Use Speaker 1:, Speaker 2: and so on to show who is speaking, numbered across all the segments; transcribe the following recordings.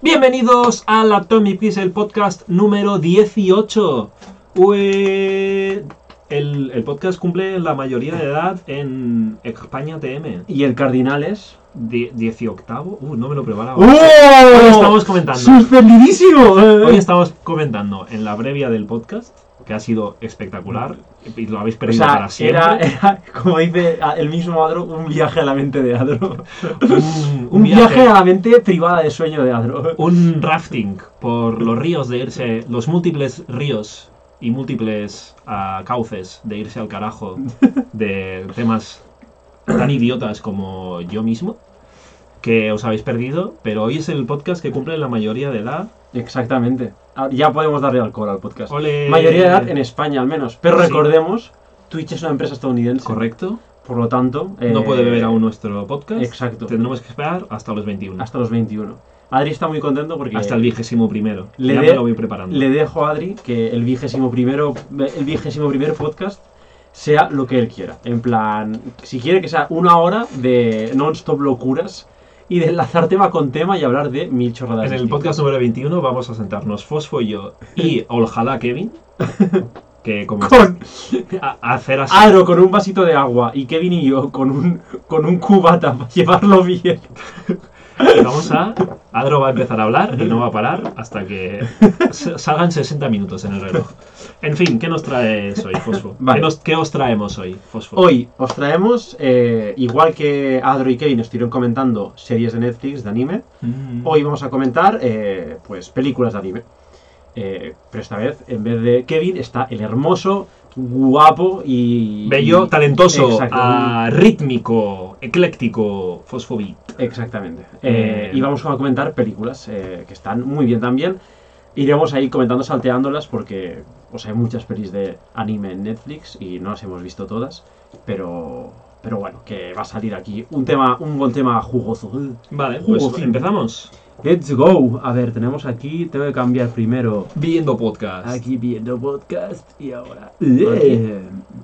Speaker 1: Bienvenidos al Atomic Pixel Podcast número 18. Ue- El, el podcast cumple la mayoría de edad en España TM.
Speaker 2: Y el Cardinales.
Speaker 1: Die- 18. Uh, no me lo preparaba.
Speaker 2: ¡Oh!
Speaker 1: Hoy estamos comentando.
Speaker 2: ¡Suspendidísimo!
Speaker 1: Hoy estamos comentando en la previa del podcast, que ha sido espectacular, y lo habéis
Speaker 2: O
Speaker 1: perdido
Speaker 2: sea,
Speaker 1: para siempre.
Speaker 2: era, era, como dice el mismo Adro, un viaje a la mente de Adro.
Speaker 1: un,
Speaker 2: Un viaje a la mente privada de sueño de Adro.
Speaker 1: un rafting por los ríos de irse, los múltiples ríos y múltiples ah, cauces de irse al carajo de temas tan idiotas como yo mismo, que os habéis perdido, pero hoy es el podcast que cumple la mayoría de edad.
Speaker 2: Exactamente. Ah, Ya podemos darle alcohol al podcast.
Speaker 1: Ole.
Speaker 2: Mayoría de edad en España, al menos. Pero
Speaker 1: Sí.
Speaker 2: recordemos, Twitch es una empresa estadounidense.
Speaker 1: Correcto.
Speaker 2: Por lo tanto...
Speaker 1: No
Speaker 2: eh,
Speaker 1: puede beber aún nuestro podcast.
Speaker 2: Exacto.
Speaker 1: Tendremos que esperar hasta los 21.
Speaker 2: Hasta los 21. Adri está muy contento porque...
Speaker 1: Hasta el vigésimo primero.
Speaker 2: Le
Speaker 1: ya
Speaker 2: de-
Speaker 1: me lo voy preparando.
Speaker 2: Le dejo a Adri que el vigésimo primero, el vigésimo primer podcast sea lo que él quiera. En plan, si quiere que sea una hora de non-stop locuras y de enlazar tema con tema y hablar de mil chorradas.
Speaker 1: En el
Speaker 2: distintas.
Speaker 1: podcast número 21 vamos a sentarnos Fosfo y yo y ojalá Kevin, que como
Speaker 2: Con
Speaker 1: a, a hacer así.
Speaker 2: Aro con un vasito de agua y Kevin y yo con un, con un cubata para llevarlo bien.
Speaker 1: Y vamos a. Adro va a empezar a hablar y no va a parar hasta que salgan 60 minutos en el reloj. En fin, ¿qué nos traes hoy, Fosfo?
Speaker 2: Vale.
Speaker 1: ¿Qué, nos- qué os traemos hoy, Fosfo?
Speaker 2: Hoy os traemos, eh, igual que Adro y Kevin estuvieron comentando series de Netflix de anime,
Speaker 1: Mm.
Speaker 2: Hoy vamos a comentar, eh, pues, películas de anime. Eh, pero esta vez, en vez de Kevin, está el hermoso, guapo y...
Speaker 1: Bello,
Speaker 2: y-
Speaker 1: talentoso,
Speaker 2: Exacto.
Speaker 1: ah, rítmico, ecléctico, Fosfobit.
Speaker 2: Exactamente. Eh,
Speaker 1: Eh,
Speaker 2: y vamos a comentar películas eh, que están muy bien también. Iremos ahí comentando, salteándolas, porque hay muchas pelis de anime en Netflix y no las hemos visto todas. Pero, pero bueno, que va a salir aquí un tema, un buen tema jugoso.
Speaker 1: Vale, pues
Speaker 2: Jugocín.
Speaker 1: empezamos.
Speaker 2: Let's go. A ver, tenemos aquí, tengo que cambiar primero
Speaker 1: Viendo podcast.
Speaker 2: Aquí viendo podcast y ahora.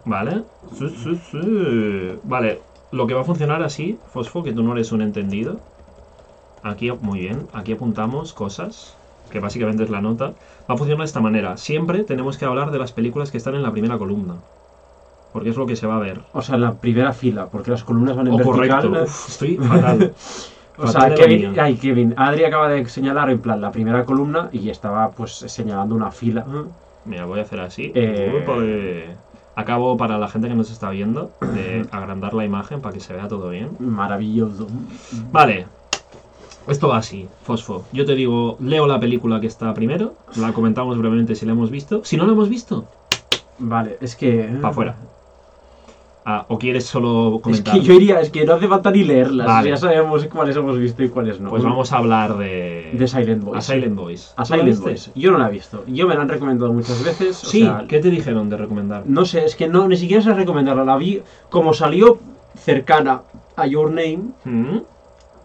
Speaker 1: ¿Vale? Sí, sí, sí. Vale, lo que va a funcionar así, Fosfo, que tú no eres un entendido. Aquí, muy bien, aquí apuntamos cosas, que básicamente es la nota. Va a funcionar de esta manera. Siempre tenemos que hablar de las películas que están en la primera columna. Porque es lo que se va a ver.
Speaker 2: O sea, en la primera fila, porque las columnas van en
Speaker 1: O
Speaker 2: vertical.
Speaker 1: correcto. Uf, estoy fatal.
Speaker 2: o sea, Kevin, ay, Kevin, Adri acaba de señalar en plan la primera columna y estaba pues señalando una fila.
Speaker 1: Mira, voy a hacer así.
Speaker 2: Eh.
Speaker 1: Acabo para la gente que nos está viendo de agrandar la imagen para que se vea todo bien.
Speaker 2: Maravilloso.
Speaker 1: Vale. Esto va así, Fosfo. Yo te digo, leo la película que está primero, la comentamos brevemente si la hemos visto. Si no la hemos visto,
Speaker 2: Vale, es que.
Speaker 1: para afuera. Ah, ¿O quieres solo
Speaker 2: Es
Speaker 1: comentar?
Speaker 2: que yo iría, es que no hace falta ni leerlas.
Speaker 1: Vale.
Speaker 2: Ya sabemos cuáles hemos visto y cuáles no.
Speaker 1: Pues vamos a hablar de...
Speaker 2: De Silent Boys.
Speaker 1: A Silent Boys.
Speaker 2: A
Speaker 1: ¿Tú la
Speaker 2: Silent? Boys. Yo no la he visto. Yo me la han recomendado muchas veces. o
Speaker 1: Sí,
Speaker 2: sea,
Speaker 1: ¿qué te dijeron de recomendar?
Speaker 2: No sé, es que no, ni siquiera sé recomendarla. La vi como salió cercana a Your Name,
Speaker 1: ¿Mm?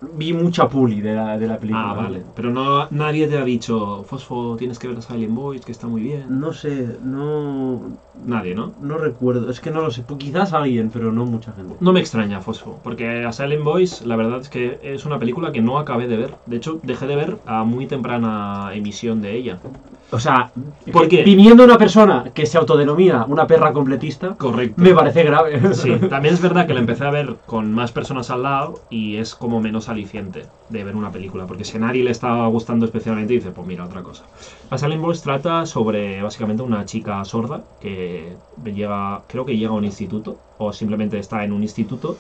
Speaker 2: Vi mucha puli de la, de la película.
Speaker 1: Ah, vale. Pero no, nadie te ha dicho, Fosfo, tienes que ver a Silent Boys, que está muy bien.
Speaker 2: No sé, no,
Speaker 1: Nadie, ¿no?
Speaker 2: no recuerdo. Es que no lo sé. Quizás alguien, pero no mucha gente.
Speaker 1: No me extraña, Fosfo, porque a Silent Boys la verdad es que es una película que no acabé de ver. De hecho, dejé de ver a muy temprana emisión de ella.
Speaker 2: O sea,
Speaker 1: ¿Por
Speaker 2: que-
Speaker 1: qué?
Speaker 2: viniendo una persona que se autodenomina una perra completista,
Speaker 1: Correcto.
Speaker 2: me parece grave.
Speaker 1: Sí, también es verdad que la empecé a ver con más personas al lado y es como menos aliciente de ver una película, porque si a nadie le estaba gustando especialmente, dice, pues mira, otra cosa. A Silent Boys trata sobre básicamente una chica sorda que llega, creo que llega a un instituto, o simplemente está en un instituto,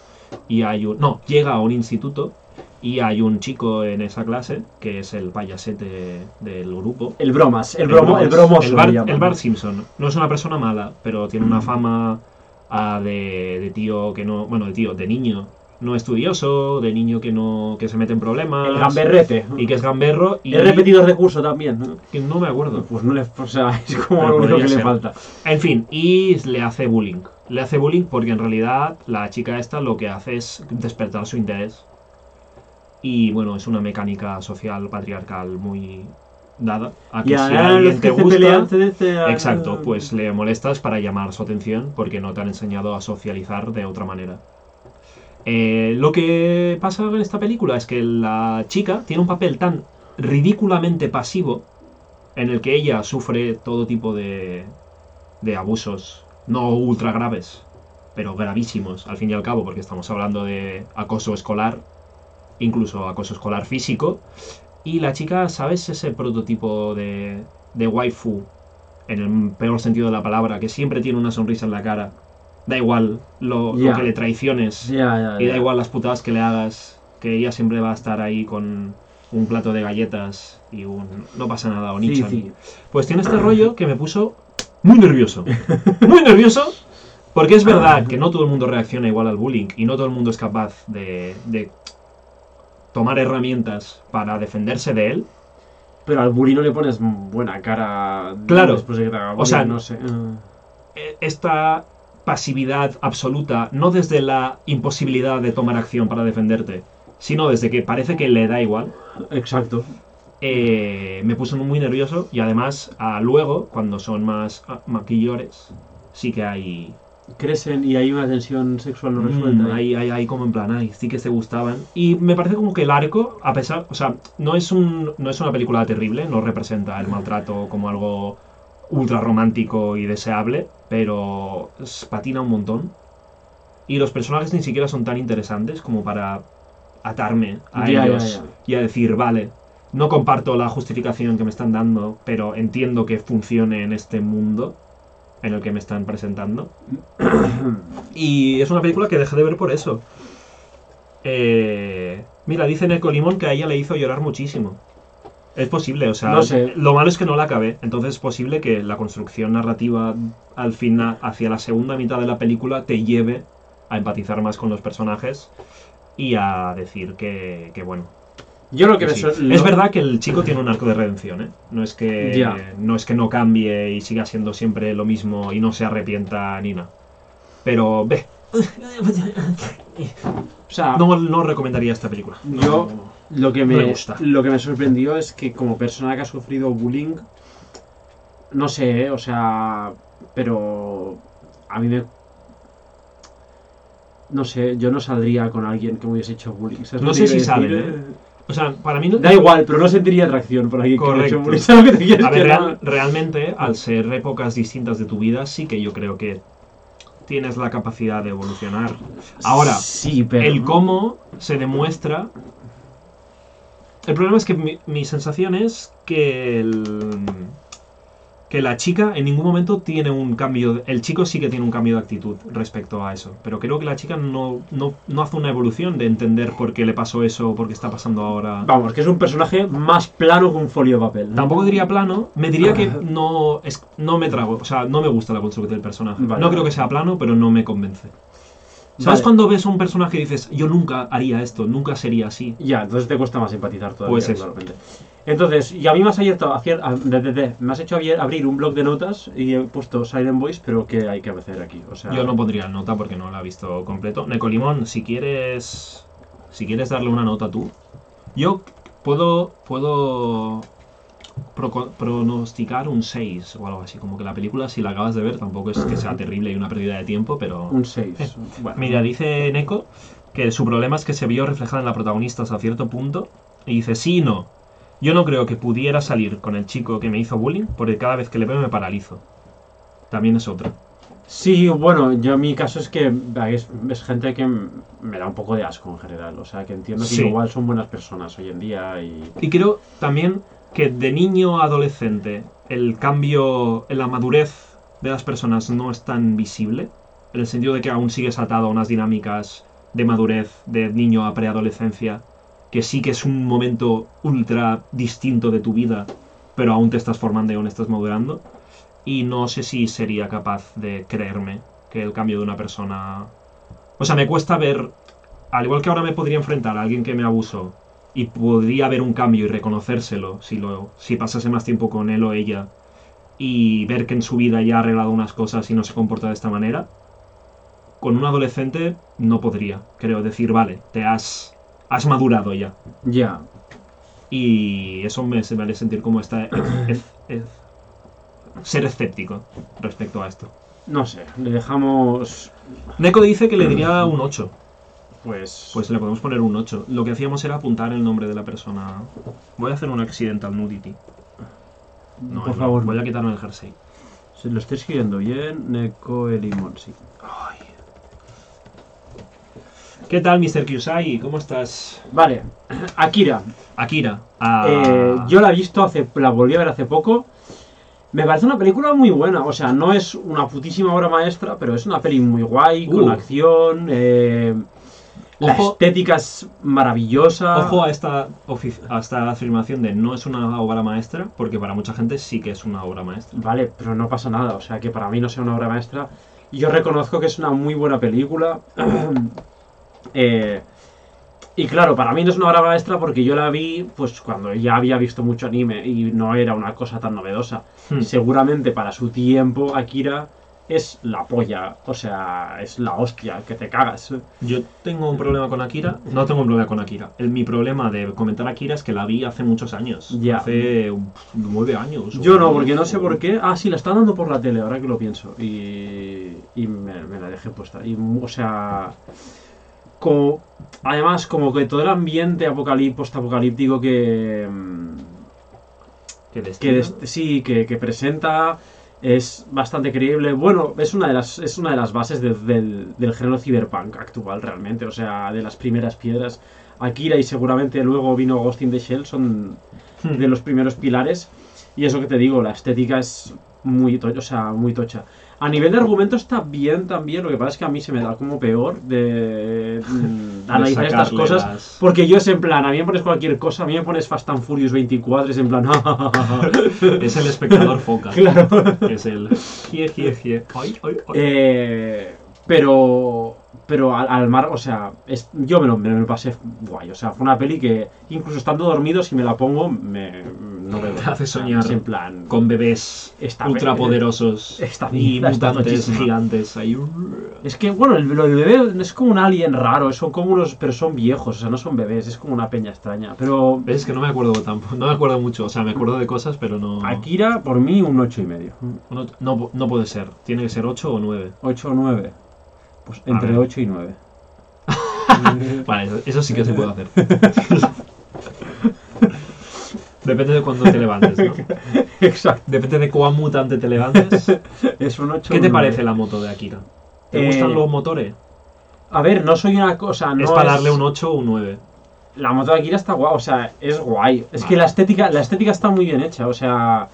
Speaker 1: y hay un... No, llega a un instituto y hay un chico en esa clase, que es el payasete del grupo,
Speaker 2: El bromas, el, bromo, el bromoso.
Speaker 1: el Bart,
Speaker 2: llaman.
Speaker 1: el Bart Simpson. No es una persona mala, pero tiene una fama ah, de, de tío que no. Bueno, de tío, de niño no estudioso, de niño que no que se mete en problemas.
Speaker 2: El gamberrete.
Speaker 1: Y que es gamberro. Y
Speaker 2: He repetido recurso también. ¿no?
Speaker 1: que no me acuerdo.
Speaker 2: Pues no le. O sea, es como
Speaker 1: Pero
Speaker 2: lo único que le falta.
Speaker 1: En fin, y le hace bullying. Le hace bullying porque en realidad la chica esta lo que hace es despertar su interés. Y bueno, es una mecánica social patriarcal muy dada. A que
Speaker 2: Y
Speaker 1: si
Speaker 2: ahora
Speaker 1: alguien te gusta.
Speaker 2: pelean desean.
Speaker 1: Exacto, pues le molestas para llamar su atención porque no te han enseñado a socializar de otra manera. Eh, lo que pasa en esta película es que la chica tiene un papel tan ridículamente pasivo en el que ella sufre todo tipo de, de abusos, no ultra graves, pero gravísimos al fin y al cabo, porque estamos hablando de acoso escolar, incluso acoso escolar físico. Y la chica, ¿sabes? Ese prototipo de, de waifu, en el peor sentido de la palabra, que siempre tiene una sonrisa en la cara. Da igual lo, que le traiciones. Y da igual las putadas que le hagas, que ella siempre va a estar ahí con un plato de galletas y un... No pasa nada, o
Speaker 2: Sí.
Speaker 1: Pues tiene este rollo que me puso muy nervioso. Muy nervioso. Porque es verdad que no todo el mundo reacciona igual al bullying y no todo el mundo es capaz de, de tomar herramientas para defenderse de él.
Speaker 2: Pero al bully no le pones buena cara
Speaker 1: Claro.
Speaker 2: después de que te haga
Speaker 1: O sea,
Speaker 2: bullying, no sé. eh.
Speaker 1: E- Esta pasividad absoluta, no desde la imposibilidad de tomar acción para defenderte, sino desde que parece que le da igual,
Speaker 2: Exacto.
Speaker 1: eh, me puso muy nervioso y además a luego, cuando son más ah, maquillores, sí que hay,
Speaker 2: Crecen y hay una tensión sexual no resuelta.
Speaker 1: mm, hay, hay, hay como en plan, ay, sí que se gustaban. Y me parece como que el arco, a pesar, o sea, no es, un, no es una película terrible, no representa el maltrato como algo ultra romántico y deseable, pero patina un montón. Y los personajes ni siquiera son tan interesantes como para atarme a
Speaker 2: Ya,
Speaker 1: ellos
Speaker 2: ya.
Speaker 1: y a decir, vale, no comparto la justificación que me están dando, pero entiendo que funcione en este mundo en el que me están presentando. y es una película que dejé de ver por eso. Eh, mira, dice Neko Limón que a ella le hizo llorar muchísimo. Es posible, o sea,
Speaker 2: No sé.
Speaker 1: lo malo es que no la acabé. Entonces es posible que la construcción narrativa al final, hacia la segunda mitad de la película, te lleve a empatizar más con los personajes y a decir que, que bueno.
Speaker 2: Yo lo que
Speaker 1: que sí. Es verdad que el chico tiene un arco de redención, ¿eh? No es que no es que no cambie y siga siendo siempre lo mismo y no se arrepienta ni nada. Pero ve,
Speaker 2: O sea,
Speaker 1: no, no recomendaría esta película. No,
Speaker 2: Yo- lo que
Speaker 1: me
Speaker 2: me,
Speaker 1: gusta.
Speaker 2: lo que me sorprendió es que como persona que ha sufrido bullying, no sé, ¿eh? o sea, pero a mí me... No sé, yo no saldría con alguien que me hubiese hecho bullying. ¿sabes
Speaker 1: No sé si saben,
Speaker 2: decir?
Speaker 1: ¿eh? O sea, para mí no.
Speaker 2: Da igual, pero no sentiría atracción por que hecho
Speaker 1: Correcto.
Speaker 2: bullying. ¿Sabes lo que te quieres
Speaker 1: A ver, real- realmente, al ser épocas distintas de tu vida, sí que yo creo que tienes la capacidad de evolucionar. Ahora,
Speaker 2: sí, pero...
Speaker 1: el cómo se demuestra. El problema es que mi, mi sensación es que el, que la chica en ningún momento tiene un cambio. El chico sí que tiene un cambio de actitud respecto a eso. Pero creo que la chica no, no, no hace una evolución de entender por qué le pasó eso, por qué está pasando ahora.
Speaker 2: Vamos, que es un personaje más plano que un folio de papel. ¿no?
Speaker 1: Tampoco diría plano, me diría que no es, no me trago, o sea, no me gusta la construcción del personaje.
Speaker 2: Vale,
Speaker 1: no creo que sea plano, pero no me convence. ¿Sabes
Speaker 2: Vale.
Speaker 1: cuando ves a un personaje y dices, yo nunca haría esto, nunca sería así?
Speaker 2: Ya, entonces te cuesta más empatizar todavía,
Speaker 1: Pues eso.
Speaker 2: claramente. Entonces, y a mí me has, abierto, me has hecho abrir un blog de notas y he puesto Silent Voice, pero ¿qué hay que hacer aquí? O sea,
Speaker 1: Yo no pondría nota porque no la he visto completo. Necolimón, si quieres si quieres darle una nota tú, yo puedo puedo pronosticar un 6 o algo así, como que la película si la acabas de ver tampoco es que sea terrible y una pérdida de tiempo, pero
Speaker 2: un 6.
Speaker 1: Eh,
Speaker 2: Bueno,
Speaker 1: Mira, dice Neko que su problema es que se vio reflejada en la protagonista hasta cierto punto. Y dice, sí y no. Yo no creo que pudiera salir con el chico que me hizo bullying, porque cada vez que le veo me paralizo. También es otra.
Speaker 2: Sí, bueno, yo mi caso es que es, es gente que me da un poco de asco en general. O sea, que entiendo que
Speaker 1: Sí.
Speaker 2: igual son buenas personas hoy en día y...
Speaker 1: Y creo también que de niño a adolescente el cambio en la madurez de las personas no es tan visible, en el sentido de que aún sigues atado a unas dinámicas de madurez de niño a preadolescencia, que sí que es un momento ultra distinto de tu vida, pero aún te estás formando y aún estás madurando. Y no sé si sería capaz de creerme que el cambio de una persona... O sea, me cuesta ver, al igual que ahora me podría enfrentar a alguien que me abusó y podría haber un cambio y reconocérselo si, lo, si pasase más tiempo con él o ella y ver que en su vida ya ha arreglado unas cosas y no se comporta de esta manera, con un adolescente no podría, creo, decir, vale, te has, has madurado ya.
Speaker 2: Ya.
Speaker 1: Y eso me, se me hace sentir como esta... es- es- ser escéptico respecto a esto.
Speaker 2: No sé, le dejamos...
Speaker 1: Neko dice que le diría un 8.
Speaker 2: Pues.
Speaker 1: Pues le podemos poner un 8. Lo que hacíamos era apuntar el nombre de la persona. Voy a hacer un accidental nudity. No,
Speaker 2: por
Speaker 1: no,
Speaker 2: favor.
Speaker 1: Voy a quitarme el jersey.
Speaker 2: Se lo estoy escribiendo bien. Neko Elimon, sí.
Speaker 1: Ay. ¿Qué tal, Mr. Kyusai? ¿Cómo estás?
Speaker 2: Vale. Akira.
Speaker 1: Akira. Ah,
Speaker 2: Eh, yo la he visto hace. La volví a ver hace poco. Me parece una película muy buena. O sea, no es una putísima obra maestra, pero es una peli muy guay, con
Speaker 1: Uh.
Speaker 2: acción. eh, la
Speaker 1: Ojo.
Speaker 2: estética es maravillosa.
Speaker 1: Ojo a esta, a esta afirmación de no es una obra maestra, porque para mucha gente sí que es una obra maestra.
Speaker 2: Vale, pero no pasa nada. O sea, que para mí no sea una obra maestra. Yo reconozco que es una muy buena película. Eh, y claro, para mí no es una obra maestra porque yo la vi pues cuando ya había visto mucho anime y no era una cosa tan novedosa.
Speaker 1: Hmm.
Speaker 2: Seguramente para su tiempo Akira es la polla, o sea, es la hostia, que te cagas.
Speaker 1: Yo tengo un problema con Akira. No tengo un problema con Akira. El, mi problema de comentar Akira es que la vi hace muchos años.
Speaker 2: Ya.
Speaker 1: Hace nueve años.
Speaker 2: Yo no, porque no sé por qué. Ah, sí, la están dando por la tele, ahora que lo pienso. Y, y me, me la dejé puesta. Y, o sea, como, además, como que todo el ambiente apocalí- post-apocalíptico que, mm,
Speaker 1: Que
Speaker 2: que des- sí, que, que presenta es bastante creíble. Bueno, es una de las, es una de las bases de- del, del género cyberpunk actual, realmente. O sea, de las primeras piedras. Akira y seguramente luego vino Ghost in the Shell son
Speaker 1: Hmm.
Speaker 2: de los primeros pilares. Y eso que te digo, la estética es muy, to- o sea, muy tocha. A nivel de argumento está bien también, lo que pasa es que a mí se me da como peor de,
Speaker 1: De
Speaker 2: analizar estas cosas.
Speaker 1: las-
Speaker 2: Porque yo es en plan, a mí me pones cualquier cosa, a mí me pones Fast and Furious 24, es en plan...
Speaker 1: Es el espectador foca.
Speaker 2: claro.
Speaker 1: Es el. Jie, jie, jie. Ay, ay, ay.
Speaker 2: Eh, pero pero al, al mar, o sea, es- yo me lo, me lo pasé guay. O sea, fue una peli que incluso estando dormido, si me la pongo, me, no me
Speaker 1: Te hace soñar
Speaker 2: Es en plan...
Speaker 1: Con bebés
Speaker 2: Está
Speaker 1: ultrapoderosos
Speaker 2: Está
Speaker 1: y mutantes gigantes ahí.
Speaker 2: Es que, bueno, el, del bebé es como un alien raro, son como unos, pero son viejos, o sea, no son bebés, es como una peña extraña. Pero
Speaker 1: ¿Ves? Que no me acuerdo tampoco. No me acuerdo mucho. O sea, me acuerdo de cosas, pero no.
Speaker 2: Akira, por mí, un ocho y medio.
Speaker 1: No, no, no puede ser. Tiene que ser 8 o 9.
Speaker 2: 8 o 9. Pues entre
Speaker 1: ver.
Speaker 2: 8 y 9.
Speaker 1: Vale, eso- eso sí que se puede hacer. Depende de cuándo te levantes, ¿no?
Speaker 2: Exacto.
Speaker 1: Depende de cuán mutante te levantes.
Speaker 2: Es un 8
Speaker 1: ¿Qué te parece la moto de Akira? ¿Te
Speaker 2: Eh,
Speaker 1: gustan los motores?
Speaker 2: A ver, no soy una cosa. No
Speaker 1: es para darle un 8 o un 9.
Speaker 2: La moto de Akira está guay, o sea, es guay. Es
Speaker 1: Vale.
Speaker 2: que la estética, la estética está muy bien hecha, o sea.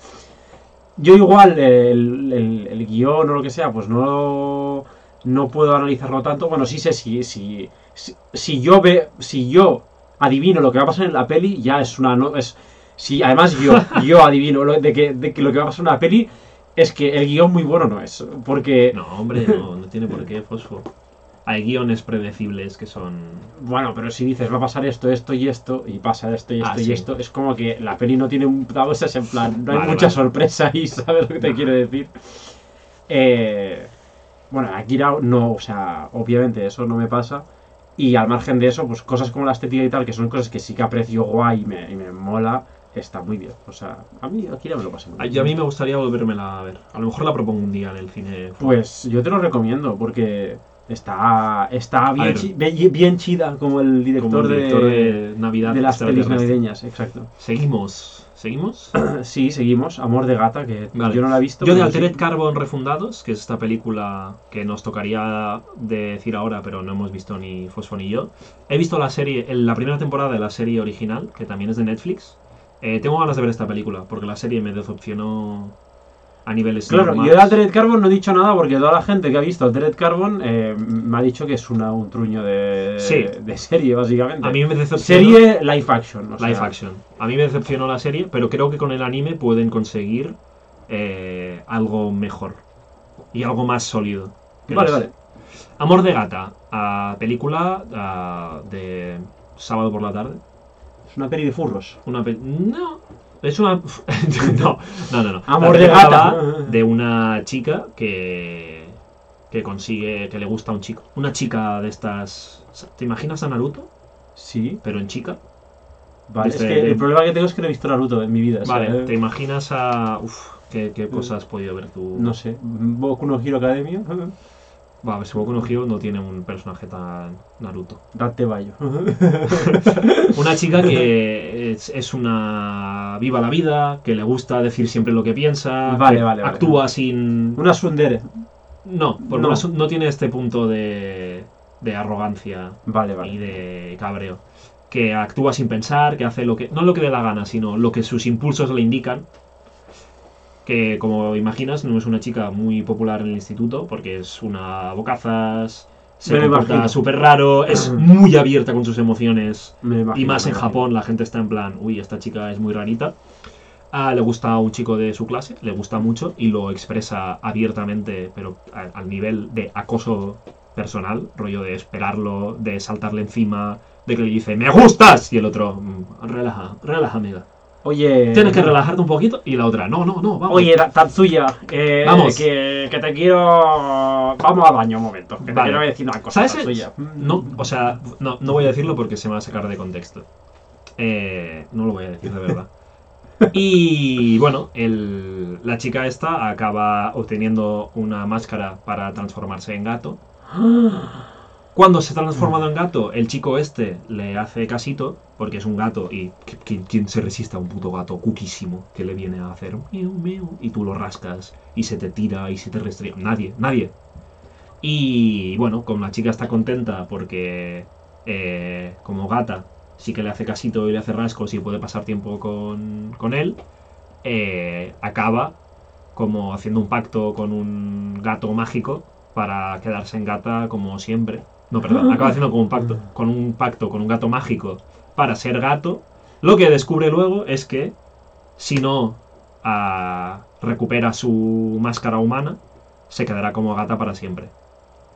Speaker 2: Yo igual el, el- el guion o lo que sea, pues no, no puedo analizarlo tanto. Bueno, sí sé si, si, si, si yo ve, si yo adivino lo que va a pasar en la peli, ya es una no es si además yo, yo adivino lo, de, que, de que lo que va a pasar en la peli es que el guion muy bueno no es. Porque
Speaker 1: No, hombre, no, no tiene por qué, Fosfo. Hay guiones predecibles que son.
Speaker 2: Bueno, pero si dices va a pasar esto, esto y esto, y pasa esto y esto
Speaker 1: Ah,
Speaker 2: y
Speaker 1: sí.
Speaker 2: esto, es como que la peli no tiene un es en plan, no hay
Speaker 1: Vale,
Speaker 2: mucha
Speaker 1: vale.
Speaker 2: sorpresa ahí, ¿sabes lo que te quiero decir? Eh, bueno, Akira no, o sea, obviamente eso no me pasa. Y al margen de eso, pues cosas como la estética y tal, que son cosas que sí que aprecio guay y me, y me mola, está muy bien. O sea, a mí Akira me lo pasé muy bien.
Speaker 1: yo a mí me gustaría volvérmela a ver. A lo mejor la propongo un día en el cine.
Speaker 2: Pues yo te lo recomiendo porque está, está bien, chi- bien, chida como el director,
Speaker 1: como el director
Speaker 2: de,
Speaker 1: de, Navidad.
Speaker 2: de las pelis navideñas, exacto.
Speaker 1: Seguimos. ¿Seguimos?
Speaker 2: Sí, seguimos. Amor de gata, que
Speaker 1: Vale.
Speaker 2: yo no la he visto.
Speaker 1: Yo de Altered
Speaker 2: sí.
Speaker 1: Carbon Refundados, que es esta película que nos tocaría decir ahora, pero no hemos visto ni Fosfo ni yo. He visto la serie, la primera temporada de la serie original, que también es de Netflix. Eh, tengo ganas de ver esta película, porque la serie me decepcionó a niveles
Speaker 2: Claro,
Speaker 1: normales.
Speaker 2: yo de Altered Carbon no he dicho nada porque toda la gente que ha visto Altered Carbon eh, me ha dicho que es una, un truño de,
Speaker 1: Sí.
Speaker 2: de serie, básicamente.
Speaker 1: A mí me decepcionó.
Speaker 2: Serie live action. o sea,
Speaker 1: Live action. A mí me decepcionó la serie, pero creo que con el anime pueden conseguir eh, algo mejor y algo más sólido.
Speaker 2: Vale, vale.
Speaker 1: Amor de gata, película de sábado por la tarde.
Speaker 2: Es una peli de furros.
Speaker 1: Una pe- no, es una no, no, no, no.
Speaker 2: Amor de gata.
Speaker 1: De una chica que que consigue que le gusta a un chico. Una chica de estas ¿Te imaginas a Naruto,
Speaker 2: Sí.
Speaker 1: pero en chica?
Speaker 2: Vale,
Speaker 1: Desde-
Speaker 2: es que el problema que tengo es que no he visto Naruto en mi vida. o sea,
Speaker 1: Vale,
Speaker 2: eh,
Speaker 1: ¿te imaginas a uf, qué, qué cosas has podido ver tú?
Speaker 2: No sé. Boku no Hero Academia.
Speaker 1: Va, Boku no Hero no tiene un personaje tan Naruto.
Speaker 2: Date Bayo.
Speaker 1: Una chica que es, es una viva la vida, que le gusta decir siempre lo que piensa,
Speaker 2: Vale,
Speaker 1: que
Speaker 2: vale, vale.
Speaker 1: actúa sin...
Speaker 2: Una Sundere.
Speaker 1: No, porque
Speaker 2: No.
Speaker 1: no. no tiene este punto de, de arrogancia
Speaker 2: Vale,
Speaker 1: y de cabreo. Que actúa sin pensar, que hace lo que. No lo que le da gana, sino lo que sus impulsos le indican. Que como imaginas, no es una chica muy popular en el instituto, porque es una bocazas, se
Speaker 2: Me
Speaker 1: comporta súper raro, es muy abierta con sus emociones.
Speaker 2: Me imagino,
Speaker 1: Y más en. Japón, la gente está en plan, uy, esta chica es muy rarita. Ah, le gusta a un chico de su clase, le gusta mucho y lo expresa abiertamente, pero a- al nivel de acoso personal, rollo de esperarlo, de saltarle encima, de que le dice, ¡me gustas! Y el otro, "Mm, relaja, relaja, amiga.
Speaker 2: Oye.
Speaker 1: Tienes que relajarte un poquito. Y la otra, no, no, no, vamos.
Speaker 2: Oye, Ta- Tatsuya, eh,
Speaker 1: Vamos.
Speaker 2: Que, que te quiero. Vamos a baño un momento. Que te
Speaker 1: Vale.
Speaker 2: quiero decir una cosa,
Speaker 1: ¿Sabes?
Speaker 2: Tatsuya.
Speaker 1: No, o sea, no, no voy a decirlo porque se me va a sacar de contexto. Eh, no lo voy a decir de verdad. Y bueno, el- la chica esta acaba obteniendo una máscara para transformarse en gato. Cuando se ha transformado en gato, el chico este le hace casito, porque es un gato y ¿qui- ¿quién, quién se resiste a un puto gato cuquísimo que le viene a hacer miau, miau, y tú lo rascas y se te tira y se te restringe? Nadie, nadie. Y bueno, como la chica está contenta porque eh, como gata sí que le hace casito y le hace rascos y puede pasar tiempo con, con él, eh, acaba como haciendo un pacto con un gato mágico para quedarse en gata como siempre. No, perdón, acaba haciendo como un pacto con un pacto con un gato mágico para ser gato. Lo que descubre luego es que si no ah, recupera su máscara humana, se quedará como gata para siempre.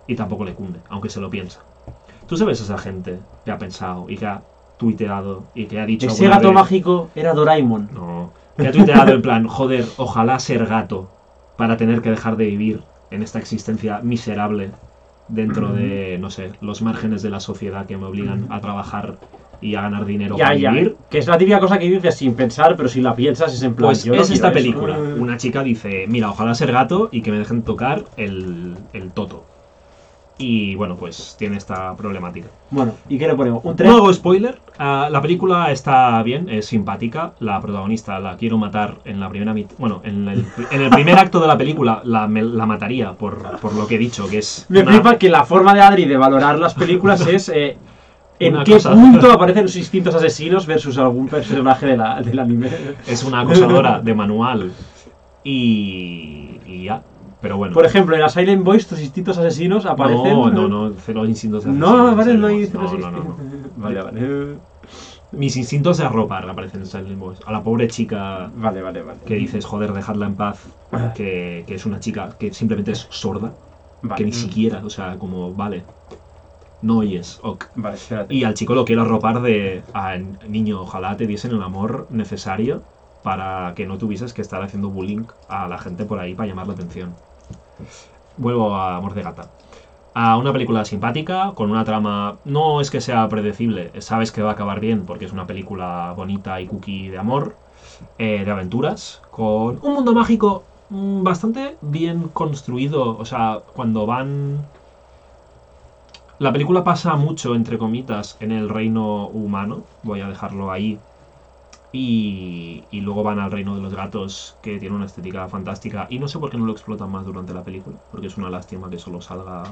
Speaker 1: Y tampoco le cunde, aunque se lo piensa. ¿Tú sabes esa gente que ha pensado y que ha tuiteado y que ha dicho...
Speaker 2: Ese gato
Speaker 1: vez-
Speaker 2: mágico era Doraemon.
Speaker 1: no. Que ha tuiteado en plan, joder, ojalá ser gato para tener que dejar de vivir en esta existencia miserable dentro de, no sé, los márgenes de la sociedad que me obligan a trabajar y a ganar dinero
Speaker 2: Ya,
Speaker 1: para
Speaker 2: ya.
Speaker 1: vivir.
Speaker 2: Que es la típica cosa que dices sin pensar, pero si la piensas es en plan.
Speaker 1: Pues
Speaker 2: yo
Speaker 1: es esta
Speaker 2: eso.
Speaker 1: película. Una chica dice, mira, ojalá ser gato y que me dejen tocar el, el toto. Y bueno, pues tiene esta problemática.
Speaker 2: Bueno, ¿y qué le ponemos? ¿Un 3?
Speaker 1: No hago spoiler. ah, la película está bien, es simpática. La protagonista la quiero matar en la primera mitad. Bueno, en el, en el primer acto de la película la, me- la mataría por, por lo que he dicho, que es.
Speaker 2: Me
Speaker 1: una-
Speaker 2: flipa que la forma de Adri de valorar las películas es eh, en
Speaker 1: Una
Speaker 2: qué
Speaker 1: cosa.
Speaker 2: punto aparecen los instintos asesinos versus algún personaje de la, del anime.
Speaker 1: es una acosadora de manual. Y. y ya. Pero bueno.
Speaker 2: Por ejemplo, en Silent Voice tus instintos asesinos aparecen.
Speaker 1: no, no, no, cero instintos
Speaker 2: No,
Speaker 1: asesinos,
Speaker 2: vale, no hay
Speaker 1: no, no, no, no.
Speaker 2: Vale, vale.
Speaker 1: Mis instintos de arropar aparecen en Silent Voice. A la pobre chica
Speaker 2: Vale, vale, vale.
Speaker 1: que dices, joder, dejadla en paz. Que, que es una chica que simplemente es sorda.
Speaker 2: Vale.
Speaker 1: que ni siquiera, o sea, como, vale, no oyes, ok.
Speaker 2: Vale, espérate.
Speaker 1: Y al chico lo quiero arropar de, a niño, ojalá te diesen el amor necesario para que no tuvieses que estar haciendo bullying a la gente por ahí para llamar la atención. Vuelvo a Amor de Gata. A una película simpática, con una trama, no es que sea predecible, sabes que va a acabar bien porque es una película bonita y cookie de amor, eh, de aventuras, con un mundo mágico mm, bastante bien construido, o sea, cuando van... La película pasa mucho, entre comitas, en el reino humano, voy a dejarlo ahí, y, luego van al reino de los gatos, que tiene una estética fantástica, y no sé por qué no lo explotan más durante la película, porque es una lástima que solo salga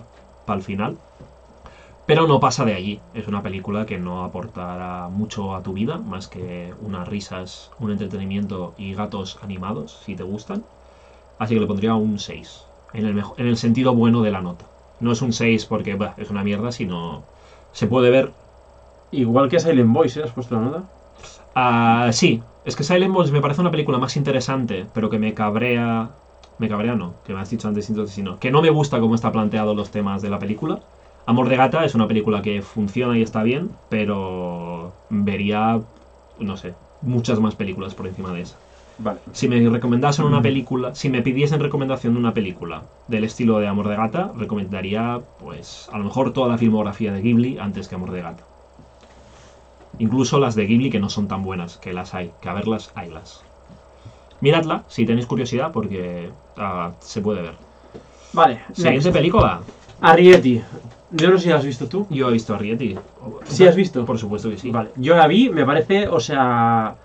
Speaker 1: para el final. Pero no pasa de allí. Es una película que no aportará mucho a tu vida, más que unas risas, un entretenimiento y gatos animados, si te gustan. Así que le pondría un 6, en el, en el sentido bueno de la nota. No es un 6 porque es una mierda, sino se puede ver.
Speaker 2: Igual que Silent Voice, ¿eh? ¿Has puesto la nota?
Speaker 1: Ah, sí, es que Silent Bones me parece una película más interesante, pero que me cabrea. Me cabrea no, que me has dicho antes sino que no me gusta cómo está planteado los temas de la película. Amor de Gata es una película que funciona y está bien, pero vería, no sé, muchas más películas por encima de esa.
Speaker 2: Vale.
Speaker 1: Si me recomendasen una película, si me pidiesen recomendación de una película del estilo de Amor de Gata, recomendaría, pues, a lo mejor toda la filmografía de Ghibli antes que Amor de Gata. Incluso las de Ghibli que no son tan buenas, que las hay, que a verlas, haylas. Miradla si tenéis curiosidad porque ah, se puede ver.
Speaker 2: Vale.
Speaker 1: Siguiente
Speaker 2: next.
Speaker 1: película.
Speaker 2: Arrietty. Yo no sé si la has visto tú.
Speaker 1: Yo he visto a Rieti.
Speaker 2: ¿Sí has visto?
Speaker 1: Por supuesto que sí.
Speaker 2: Vale, yo la vi, me parece, o sea.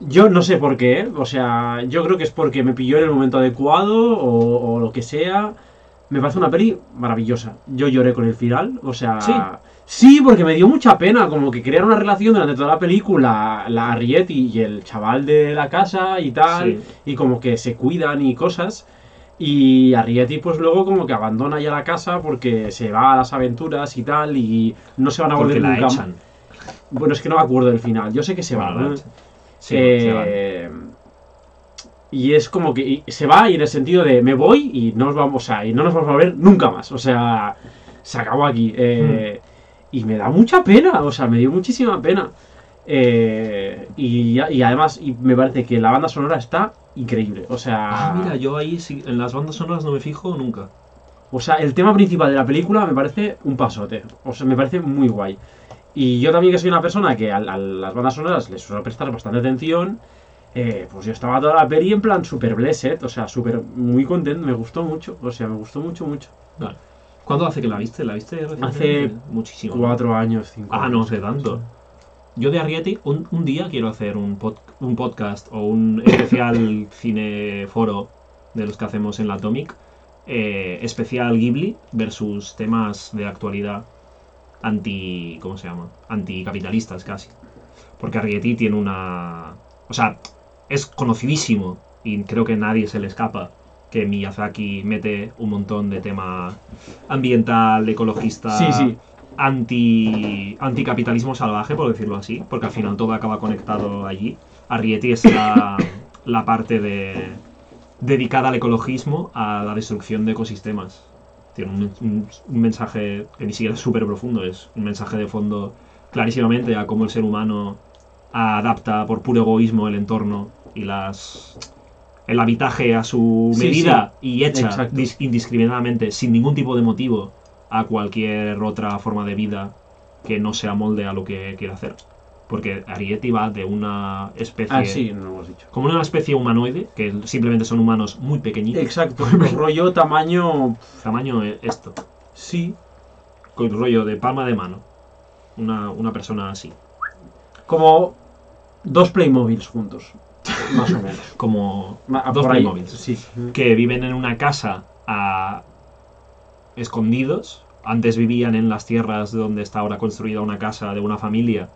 Speaker 2: Yo no sé por qué, o sea, yo creo que es porque me pilló en el momento adecuado o, o lo que sea. Me parece una peli maravillosa. Yo lloré con el final, o sea.
Speaker 1: Sí.
Speaker 2: Sí, porque me dio mucha pena, como que crearon una relación durante toda la película, la Arrietty y el chaval de la casa y tal,
Speaker 1: Sí.
Speaker 2: y como que se cuidan y cosas. Y Arrietty pues luego como que abandona ya la casa porque se va a las aventuras y tal, y no se van a
Speaker 1: Porque
Speaker 2: volver
Speaker 1: la
Speaker 2: nunca
Speaker 1: echan.
Speaker 2: bueno, es que no me acuerdo del final. Yo sé que se va.
Speaker 1: Bueno, la
Speaker 2: ¿no?
Speaker 1: Sí.
Speaker 2: Eh, Y es como que se va y en el sentido de me voy y no nos vamos, sea, y no nos vamos a ver nunca más. O sea, se acabó aquí. Eh. Y me da mucha pena, o sea, me dio muchísima pena. Eh, y, y además, y me parece que la banda sonora está increíble. O sea,
Speaker 1: Ah, mira, yo ahí sí- en las bandas sonoras no me fijo nunca.
Speaker 2: o sea, el tema principal de la película me parece un pasote. O sea, me parece muy guay. Y yo también que soy una persona que a, a las bandas sonoras les suelo prestar bastante atención, eh, pues yo estaba toda la peli en plan super blessed, o sea, súper muy contento, me gustó mucho, o sea, me gustó mucho, mucho.
Speaker 1: Vale. ¿Cuándo hace que la viste? ¿La viste recientemente?
Speaker 2: Hace
Speaker 1: muchísimo.
Speaker 2: Cuatro años, cinco
Speaker 1: Ah,
Speaker 2: años.
Speaker 1: no hace tanto. Yo de Arrietty, un, un día quiero hacer un, pod- un podcast o un especial cineforo de los que hacemos en la Atomic. eh, especial Ghibli versus temas de actualidad anti. ¿Cómo se llama? Anticapitalistas casi. Porque Arrietty tiene una. O sea, es conocidísimo y creo que nadie se le escapa que Miyazaki mete un montón de tema ambiental, ecologista,
Speaker 2: Sí, sí.
Speaker 1: anti anticapitalismo salvaje, por decirlo así, porque al final todo acaba conectado allí. Arrietty es la, la parte de dedicada al ecologismo, a la destrucción de ecosistemas. Tiene un, un- un mensaje que ni siquiera es súper profundo, es un mensaje de fondo clarísimamente a cómo el ser humano adapta por puro egoísmo el entorno y las el habitaje a su
Speaker 2: Sí,
Speaker 1: medida y echa indiscriminadamente, sin ningún tipo de motivo, a cualquier otra forma de vida que no se amolde a lo que quiere hacer. Porque Arrietty va de una especie
Speaker 2: Ah, sí, no lo hemos dicho.
Speaker 1: como una especie humanoide, que simplemente son humanos muy pequeñitos,
Speaker 2: Exacto, rollo tamaño.
Speaker 1: tamaño eh, esto,
Speaker 2: Sí,
Speaker 1: con rollo de palma de mano. Una, una persona así.
Speaker 2: como dos Playmobiles juntos, más o menos.
Speaker 1: Como
Speaker 2: Ma-
Speaker 1: dos Playmobiles.
Speaker 2: Sí.
Speaker 1: que viven en una casa a- escondidos. Antes vivían en las tierras donde está ahora construida una casa de una familia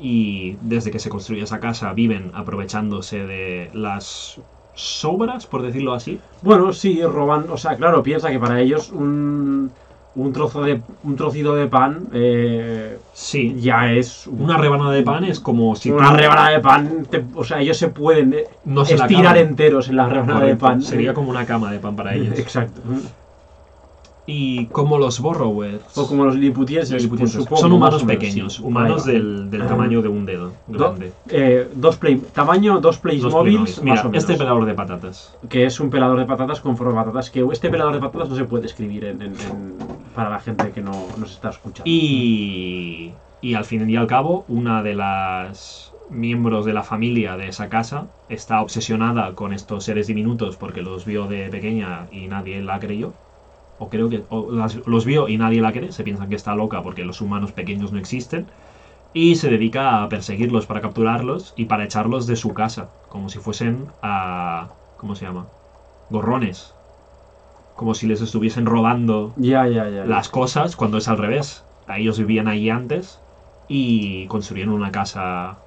Speaker 1: y desde que se construyó esa casa viven aprovechándose de las sobras, por decirlo así.
Speaker 2: Bueno, sí, roban, o sea, claro, piensa que para ellos un, un trozo de un trocito de pan eh,
Speaker 1: Sí,
Speaker 2: ya es un-
Speaker 1: una rebanada de pan es como si
Speaker 2: una
Speaker 1: tú-
Speaker 2: rebanada de pan, te- o sea, ellos se pueden
Speaker 1: no se
Speaker 2: estirar enteros en la rebanada de pan.
Speaker 1: Sería como una cama de pan para ellos.
Speaker 2: Exacto.
Speaker 1: Y como los borrowers.
Speaker 2: O como los
Speaker 1: liputienses. Son humanos pequeños, humanos del, del tamaño de un dedo
Speaker 2: Do-
Speaker 1: grande.
Speaker 2: eh, dos play, tamaño, dos plays
Speaker 1: Dos
Speaker 2: móviles,
Speaker 1: Playmobiles.
Speaker 2: más
Speaker 1: Mira,
Speaker 2: menos.
Speaker 1: este pelador de patatas.
Speaker 2: que es un pelador de patatas con forma de patatas, que este pelador de patatas no se puede escribir en- en- en- para la gente que no nos está escuchando.
Speaker 1: Y, y al fin y al cabo, una de las miembros de la familia de esa casa está obsesionada con estos seres diminutos porque los vio de pequeña y nadie la creyó. O creo que o las- los vio y nadie la cree. Se piensan que está loca porque los humanos pequeños no existen. Y se dedica a perseguirlos para capturarlos y para echarlos de su casa. Como si fuesen a... ¿Cómo se llama? Gorrones. Como si les estuviesen robando
Speaker 2: Ya, ya, ya.
Speaker 1: las cosas cuando es al revés. Ellos vivían allí antes y construyeron una casa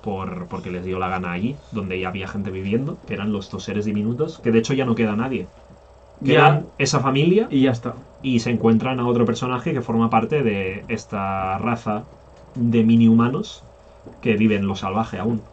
Speaker 1: por, porque les dio la gana allí, donde ya había gente viviendo, que eran los dos seres diminutos, que de hecho ya no queda nadie.
Speaker 2: Ya.
Speaker 1: Quedan esa familia
Speaker 2: Y ya está.
Speaker 1: y se encuentran a otro personaje que forma parte de esta raza de mini humanos que viven lo salvaje aún.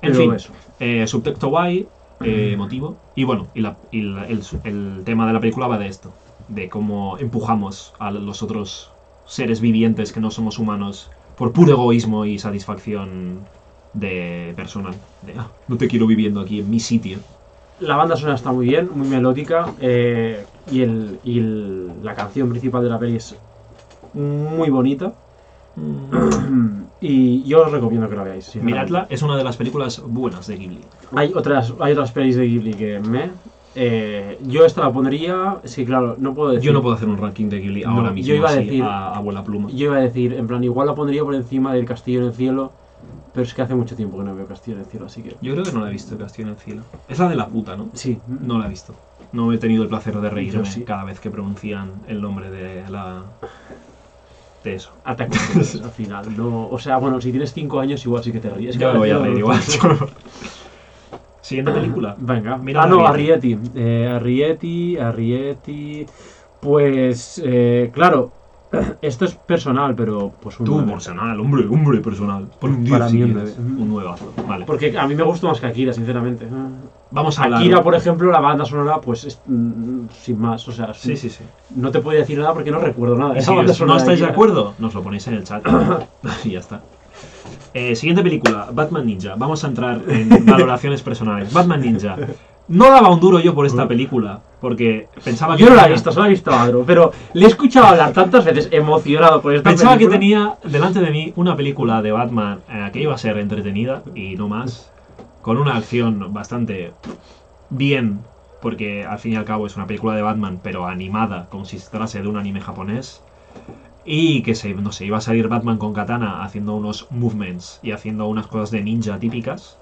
Speaker 1: En
Speaker 2: Pero
Speaker 1: fin,
Speaker 2: eso.
Speaker 1: eh, subtexto guay, eh, emotivo. Y bueno, y, la- y la- el, el tema de la película va de esto: de cómo empujamos a los otros seres vivientes que no somos humanos por puro egoísmo y satisfacción de personal. De, "Ah, no te quiero viviendo aquí en mi sitio.
Speaker 2: La banda sonora está muy bien, muy melódica. eh, y el, y el- la canción principal de la peli es muy bonita. Y yo os recomiendo que la veáis.
Speaker 1: Miradla, es una de las películas buenas de Ghibli.
Speaker 2: Hay otras, hay otras pelis de Ghibli que me. Eh, yo esta la pondría. Sí, claro, no puedo decir.
Speaker 1: Yo no puedo hacer un ranking de Ghibli
Speaker 2: No,
Speaker 1: ahora
Speaker 2: yo
Speaker 1: mismo
Speaker 2: iba a
Speaker 1: así,
Speaker 2: decir-
Speaker 1: a, pluma.
Speaker 2: Yo iba a decir, en plan, igual la pondría por encima del Castillo en el Cielo. Pero es que hace mucho tiempo que no veo Castillo en el Cielo, así que.
Speaker 1: Yo creo que no la he visto, Castillo en el cielo. Es la de la puta, ¿no?
Speaker 2: Sí,
Speaker 1: No la he visto. No he tenido el placer de reírme
Speaker 2: sí.
Speaker 1: cada vez que pronuncian el nombre de la... de eso.
Speaker 2: Ataque al final. No, o sea, bueno, si tienes 5 años, igual sí que te ríes.
Speaker 1: Yo me voy a reír igual.
Speaker 2: Venga.
Speaker 1: Siguiente película. Mira
Speaker 2: ah, no.
Speaker 1: Arrietty.
Speaker 2: Eh, Arrietty, Arrietty. Pues, eh, claro, esto es personal, pero pues un
Speaker 1: Tú, personal, hombre, hombre, personal. Pon un 10
Speaker 2: Para
Speaker 1: si
Speaker 2: mí un
Speaker 1: quieres. Un. Vale.
Speaker 2: Porque a mí me gusta más que Akira, sinceramente.
Speaker 1: Vamos a hablar...
Speaker 2: Akira, por ejemplo, la banda sonora, pues es, mm, sin más, o sea,
Speaker 1: Sí, sí, sí.
Speaker 2: no te puedo decir nada porque no recuerdo nada. de
Speaker 1: Y
Speaker 2: esa
Speaker 1: si
Speaker 2: banda
Speaker 1: os- no
Speaker 2: sonora
Speaker 1: estáis de
Speaker 2: Akira.
Speaker 1: acuerdo, nos lo ponéis en el chat. y ya está. Eh, siguiente película, Batman Ninja. Vamos a entrar en valoraciones personales. Batman Ninja. No daba un duro yo por esta película, porque pensaba que
Speaker 2: Yo no la he visto, solo he visto a Adro, pero le he escuchado hablar tantas veces emocionado por esta
Speaker 1: Pensaba que tenía delante de mí una película de Batman eh, que iba a ser entretenida y no más, con una acción bastante bien, porque al fin y al cabo es una película de Batman, pero animada, como si se tratase de un anime japonés, y que se, no sé, iba a salir Batman con katana haciendo unos movements y haciendo unas cosas de ninja típicas,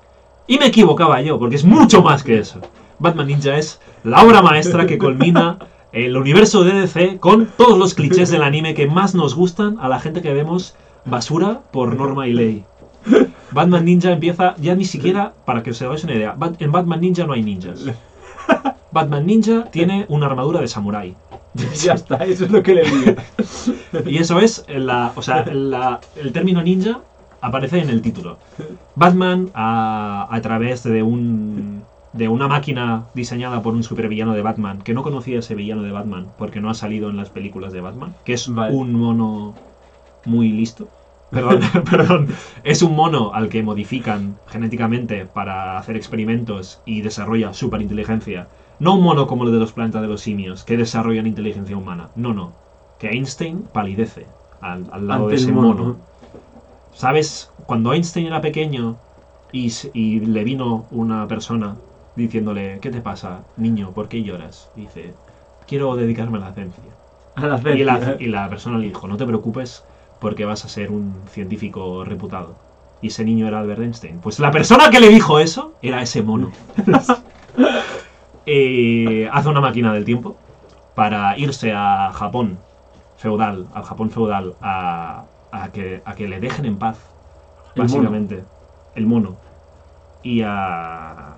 Speaker 1: y me equivocaba yo, porque es mucho más que eso. Batman Ninja es la obra maestra que culmina el universo de DC con todos los clichés del anime que más nos gustan a la gente que vemos basura por norma y ley. Batman Ninja empieza ya ni siquiera, para que os hagáis una idea, en Batman Ninja no hay ninjas. Batman Ninja tiene una armadura de samurái.
Speaker 2: ya está, eso es lo que le digo.
Speaker 1: Y eso es, la, o sea, la- el término ninja aparece en el título. Batman, a, a través de un de una máquina diseñada por un supervillano de Batman, que no conocía ese villano de Batman, porque no ha salido en las películas de Batman, que es
Speaker 2: Vale.
Speaker 1: un mono muy listo. Perdón, perdón, es un mono al que modifican genéticamente para hacer experimentos y desarrolla superinteligencia. No un mono como el de los planetas de los simios, que desarrollan inteligencia humana. No, no. Que Einstein palidece al, al lado
Speaker 2: Ante
Speaker 1: de ese
Speaker 2: mono,
Speaker 1: mono.
Speaker 2: ¿no?
Speaker 1: ¿Sabes? Cuando Einstein era pequeño y, y le vino una persona diciéndole, ¿qué te pasa, niño? ¿Por qué lloras? Y dice, quiero dedicarme a la ciencia.
Speaker 2: A la
Speaker 1: Y la,
Speaker 2: ciencia.
Speaker 1: y la persona le dijo, no te preocupes porque vas a ser un científico reputado. Y ese niño era Albert Einstein. Pues la persona que le dijo eso era ese mono. Eh, hace una máquina del tiempo para irse a Japón feudal, al Japón feudal, a, a que, a que le dejen en paz,
Speaker 2: El
Speaker 1: básicamente, el mono. Y a...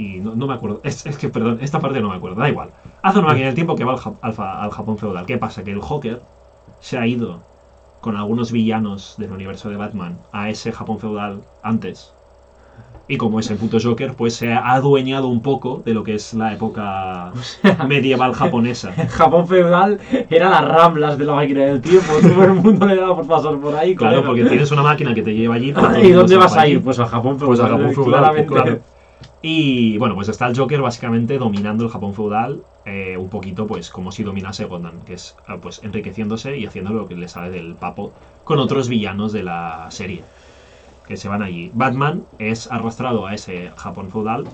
Speaker 1: Y no, no me acuerdo, es, es que, perdón, esta parte no me acuerdo, da igual. Hace una máquina del tiempo que va al, Ja- al Japón feudal. ¿Qué pasa? Que el Joker se ha ido con algunos villanos del universo de Batman a ese Japón feudal antes. Y como es el puto Joker, pues se ha adueñado un poco de lo que es la época medieval japonesa.
Speaker 2: En Japón feudal era las ramblas de la máquina del tiempo. Todo el mundo le daba por pasar por ahí.
Speaker 1: Claro, porque tienes una máquina que te lleva allí. el
Speaker 2: ¿Y dónde vas
Speaker 1: va
Speaker 2: a ir?
Speaker 1: allí.
Speaker 2: Pues al Japón feudal.
Speaker 1: Pues al Japón feudal,
Speaker 2: claramente.
Speaker 1: claro. Y bueno, pues está el Joker básicamente dominando el Japón feudal, eh, un poquito pues como si dominase Gotham, que es eh, pues enriqueciéndose y haciendo lo que le sale del papo con otros villanos de la serie, que se van allí. Batman es arrastrado a ese Japón feudal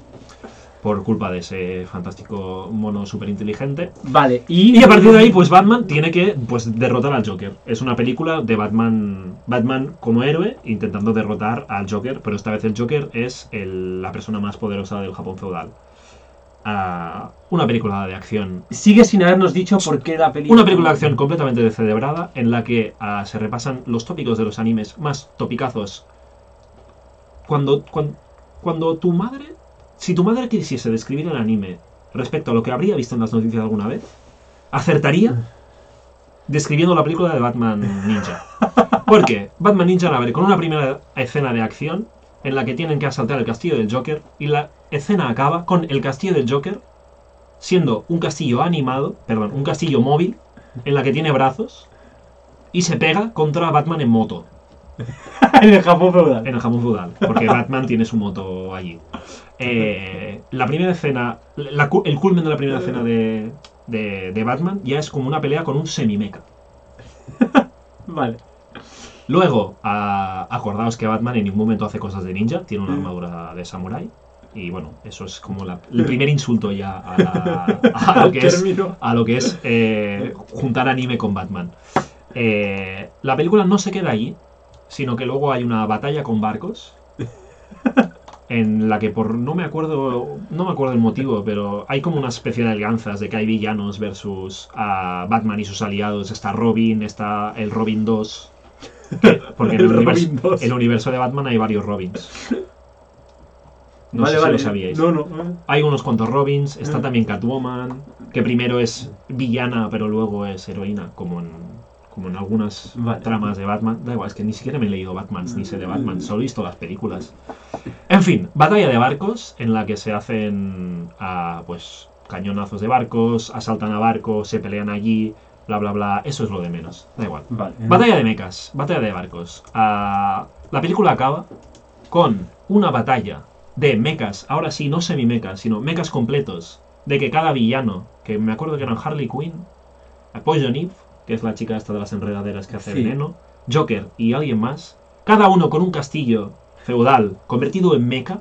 Speaker 1: por culpa de ese fantástico mono súper inteligente.
Speaker 2: Vale, y...
Speaker 1: Y a partir de ahí, pues Batman tiene que pues, derrotar al Joker. Es una película de Batman, Batman como héroe intentando derrotar al Joker, pero esta vez el Joker es el- la persona más poderosa del Japón feudal. Ah, una película de acción.
Speaker 2: Sigue sin habernos dicho por qué la película...
Speaker 1: Una película de acción completamente descerebrada en la que ah, se repasan los tópicos de los animes más topicazos. Cuando, cuando, cuando tu madre, si tu madre quisiese describir el anime respecto a lo que habría visto en las noticias alguna vez, acertaría describiendo la película de Batman Ninja. ¿Por qué? Batman Ninja la abre con una primera escena de acción en la que tienen que asaltar el castillo del Joker y la escena acaba con el castillo del Joker siendo un castillo animado, perdón, un castillo móvil en la que tiene brazos y se pega contra Batman en moto
Speaker 2: en el Japón feudal.
Speaker 1: en el Japón feudal, porque Batman tiene su moto allí. Eh, la primera escena, la el culmen de la primera escena de, de- de Batman ya es como una pelea con un semimeca.
Speaker 2: Vale.
Speaker 1: Luego, a- acordaos que Batman en ningún momento hace cosas de ninja, tiene una armadura de samurái. Y bueno, eso es como la- el primer insulto ya a, la- a lo, que es, a lo que es eh, juntar anime con Batman. Eh, la película no se queda allí, sino que luego hay una batalla con barcos. En la que por no me acuerdo no me acuerdo el motivo, pero hay como una especie de alianzas de que hay villanos versus a Batman y sus aliados. Está Robin, está el Robin 2. que- porque en el,
Speaker 2: El
Speaker 1: universo,
Speaker 2: Robin 2.
Speaker 1: el universo de Batman hay varios Robins. No
Speaker 2: vale,
Speaker 1: sé si
Speaker 2: vale.
Speaker 1: lo sabíais.
Speaker 2: No, no.
Speaker 1: Hay unos cuantos Robins, está
Speaker 2: Mm.
Speaker 1: también Catwoman, que primero es villana, pero luego es heroína, como en, como en algunas tramas de Batman. Da igual, es que ni siquiera me he leído Batman, ni sé de Batman, solo he visto las películas. En fin, batalla de barcos, en la que se hacen ah, pues cañonazos de barcos, asaltan a barcos, se pelean allí, bla bla bla, eso es lo de menos, da igual.
Speaker 2: Vale.
Speaker 1: Batalla de mechas, batalla de barcos. Ah, la película acaba con una batalla de mechas, ahora sí, no semi-mechas, sino mechas completos, de que cada villano, que me acuerdo que eran Harley Quinn, Poison Eve, que es la chica esta de las enredaderas que hace
Speaker 2: Sí.
Speaker 1: veneno, Joker y alguien más, cada uno con un castillo feudal convertido en mecha,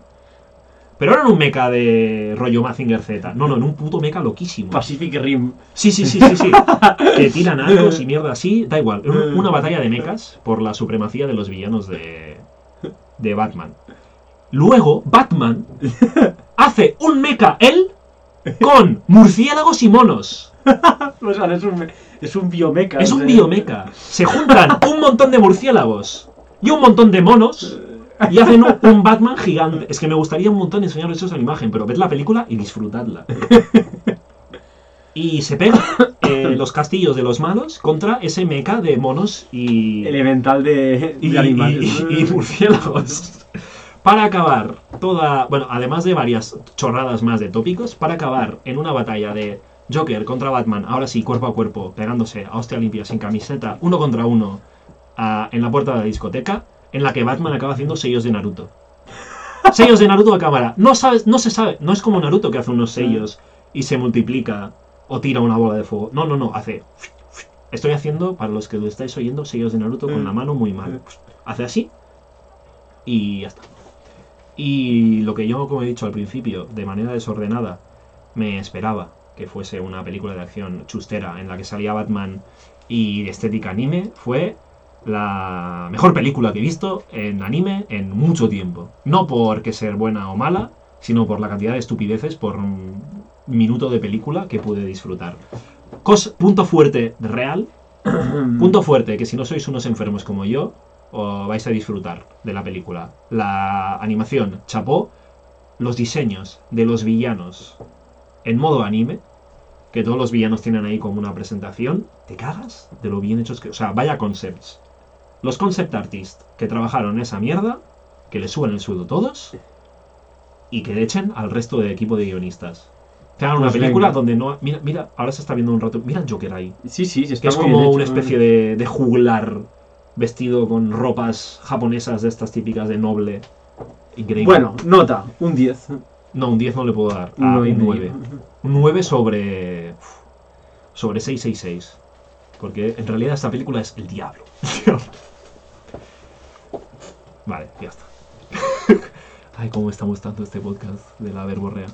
Speaker 1: pero no en un mecha de rollo Mazinger Z, no, no, en un puto mecha loquísimo.
Speaker 2: Pacific Rim.
Speaker 1: Sí, sí, sí, sí, sí. que tiran arcos y mierda así, da igual. Un- Una batalla de mechas por la supremacía de los villanos de, de Batman. Luego, Batman hace un mecha él con murciélagos y monos.
Speaker 2: O sea, es un, es un biomeca.
Speaker 1: Es un biomecha. Se juntan un montón de murciélagos y un montón de monos y hacen un, un Batman gigante. Es que me gustaría un montón enseñaros eso en imagen, pero ved la película y disfrutadla. Y se pegan eh, los castillos de los malos contra ese mecha de monos y,
Speaker 2: Elemental de,
Speaker 1: y,
Speaker 2: de animales.
Speaker 1: y- y murciélagos. Para acabar toda. Bueno, además de varias chorradas más de tópicos, para acabar en una batalla de Joker contra Batman, ahora sí, cuerpo a cuerpo, pegándose a hostia limpia, sin camiseta, uno contra uno, a- en la puerta de la discoteca, en la que Batman acaba haciendo sellos de Naruto. Sellos de Naruto a cámara. No, sabes, no se sabe, no es como Naruto que hace unos sellos y se multiplica o tira una bola de fuego. No, no, no, hace. Estoy haciendo, para los que lo estáis oyendo, sellos de Naruto con la mano muy mal. Hace así y ya está. Y lo que yo, como he dicho al principio, de manera desordenada, me esperaba que fuese una película de acción chustera en la que salía Batman y de estética anime, fue la mejor película que he visto en anime en mucho tiempo. No porque ser buena o mala, sino por la cantidad de estupideces por mm, minuto de película que pude disfrutar. Cos- punto fuerte real, punto fuerte que si no sois unos enfermos como yo, os vais a disfrutar de la película. La animación, chapó, los diseños de los villanos en modo anime, que todos los villanos tienen ahí como una presentación, te cagas de lo bien hechos que... O sea, vaya concepts. Los concept artists que trabajaron esa mierda, que le suben el sueldo todos y que echen al resto del equipo de guionistas. Que hagan una
Speaker 2: Pues
Speaker 1: película
Speaker 2: venga.
Speaker 1: donde no... Mira, mira, ahora se está viendo un rato... Mira el Joker ahí.
Speaker 2: Sí, sí, sí,
Speaker 1: Que
Speaker 2: está
Speaker 1: es como
Speaker 2: hecho,
Speaker 1: una
Speaker 2: ¿eh?
Speaker 1: especie de, de juglar vestido con ropas japonesas de estas típicas de noble. Increíble.
Speaker 2: Bueno, nota, un 10.
Speaker 1: No, un 10 no le puedo dar.
Speaker 2: Un
Speaker 1: Ah, un
Speaker 2: medio.
Speaker 1: 9. Un 9 sobre. Sobre 666. Porque en realidad esta película es el diablo. vale, ya está. Ay, cómo me está gustando este podcast de la verborrea.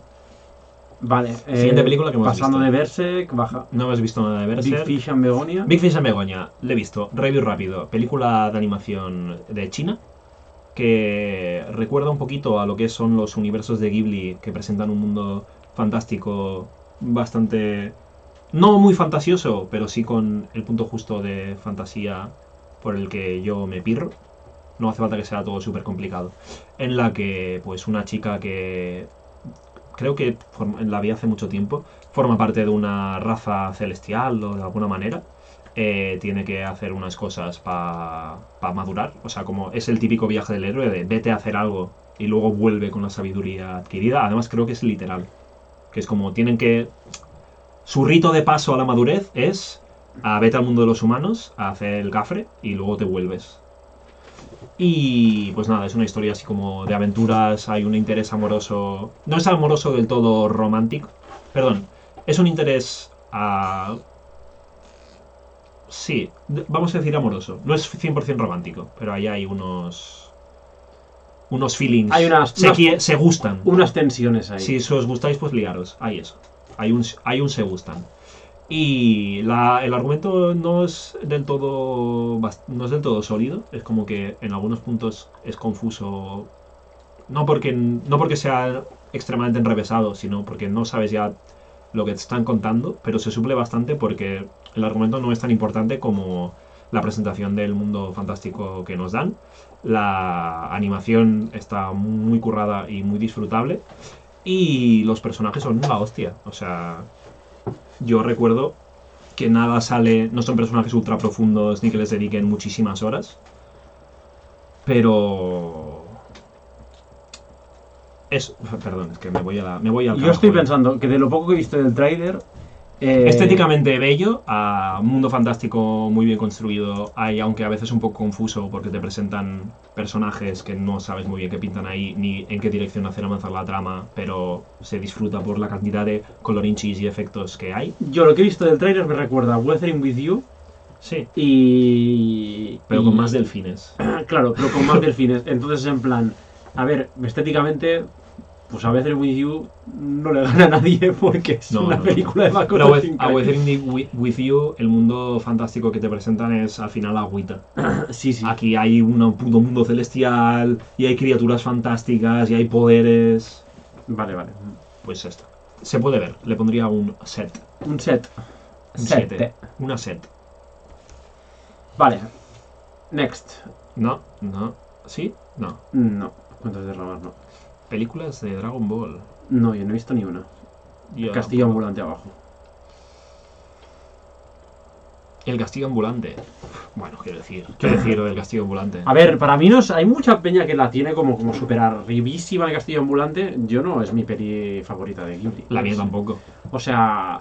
Speaker 2: Vale. eh,
Speaker 1: Siguiente película que hemos
Speaker 2: Pasando
Speaker 1: visto.
Speaker 2: de Berserk, baja.
Speaker 1: No has visto nada de
Speaker 2: Big
Speaker 1: Berserk.
Speaker 2: Fish and Begonia.
Speaker 1: Big Fish and Begoña, le he visto. Review rápido. Película de animación de China. Que recuerda un poquito a lo que son los universos de Ghibli que presentan un mundo fantástico bastante. No muy fantasioso, pero sí con el punto justo de fantasía por el que yo me pirro. No hace falta que sea todo súper complicado. En la que, pues, una chica que. Creo que la vi hace mucho tiempo forma parte de una raza celestial o de alguna manera, eh, tiene que hacer unas cosas para madurar. O sea, como es el típico viaje del héroe de vete a hacer algo y luego vuelve con la sabiduría adquirida. Además, creo que es literal. Que es como tienen que. Su rito de paso a la madurez es a vete al mundo de los humanos, a hacer el gafre y luego te vuelves. Y pues nada, es una historia así como de aventuras, hay un interés amoroso. No es amoroso del todo romántico. Perdón, es un interés a... Sí, vamos a decir amoroso. No es 100% romántico, pero ahí hay unos... unos feelings.
Speaker 2: Hay unas-
Speaker 1: se,
Speaker 2: unas-
Speaker 1: se gustan.
Speaker 2: Unas tensiones ahí.
Speaker 1: Si os gustáis, pues liaros. Hay eso. Hay un, hay un se gustan. Y la- el argumento no es del todo no es del todo sólido. Es como que en algunos puntos es confuso. No porque, no porque sea extremadamente enrevesado, sino porque no sabes ya lo que te están contando, pero se suple bastante porque el argumento no es tan importante como la presentación del mundo fantástico que nos dan. La animación está muy currada y muy disfrutable. Y los personajes son la hostia. O sea, yo recuerdo que nada sale, no son personajes ultra profundos ni que les dediquen muchísimas horas. Pero... Es, perdón, es que me voy a la, me voy al
Speaker 2: Yo
Speaker 1: carajo,
Speaker 2: estoy
Speaker 1: eh.
Speaker 2: pensando que de lo poco que he visto del tráiler... eh,
Speaker 1: Estéticamente bello, a mundo fantástico muy bien construido, hay aunque a veces un poco confuso porque te presentan personajes que no sabes muy bien qué pintan ahí ni en qué dirección hacer avanzar la trama, pero se disfruta por la cantidad de colorinchis y efectos que hay.
Speaker 2: Yo lo que he visto del tráiler me recuerda a Weathering With You
Speaker 1: Sí,
Speaker 2: y...
Speaker 1: pero
Speaker 2: y-
Speaker 1: con más delfines.
Speaker 2: Claro, pero con más delfines. Entonces, en plan, a ver, estéticamente, pues a veces With You no le gana a nadie porque es
Speaker 1: No,
Speaker 2: una
Speaker 1: no,
Speaker 2: película de
Speaker 1: Pero a
Speaker 2: Makoto
Speaker 1: With- a With- With You, el mundo fantástico que te presentan es al final agüita.
Speaker 2: Sí, sí.
Speaker 1: Aquí hay un puto mundo celestial y hay criaturas fantásticas y hay poderes.
Speaker 2: Vale, vale.
Speaker 1: Pues esto. Se puede ver, le pondría un set.
Speaker 2: Un set.
Speaker 1: Un
Speaker 2: Set.
Speaker 1: 7. Una set.
Speaker 2: Vale. Next.
Speaker 1: No, no. ¿Sí? No.
Speaker 2: No. Cuentos de ramas, no.
Speaker 1: Películas de Dragon Ball.
Speaker 2: No, yo no he visto ni una.
Speaker 1: Yo
Speaker 2: Castillo ambulante abajo.
Speaker 1: El castillo ambulante. Bueno, quiero decir. Quiero decir del castillo ambulante.
Speaker 2: A ver, para mí no es, hay mucha peña que la tiene como, como super arribísima de Castillo Ambulante. Yo no es mi peli favorita de Ghibli.
Speaker 1: La mía tampoco.
Speaker 2: O sea,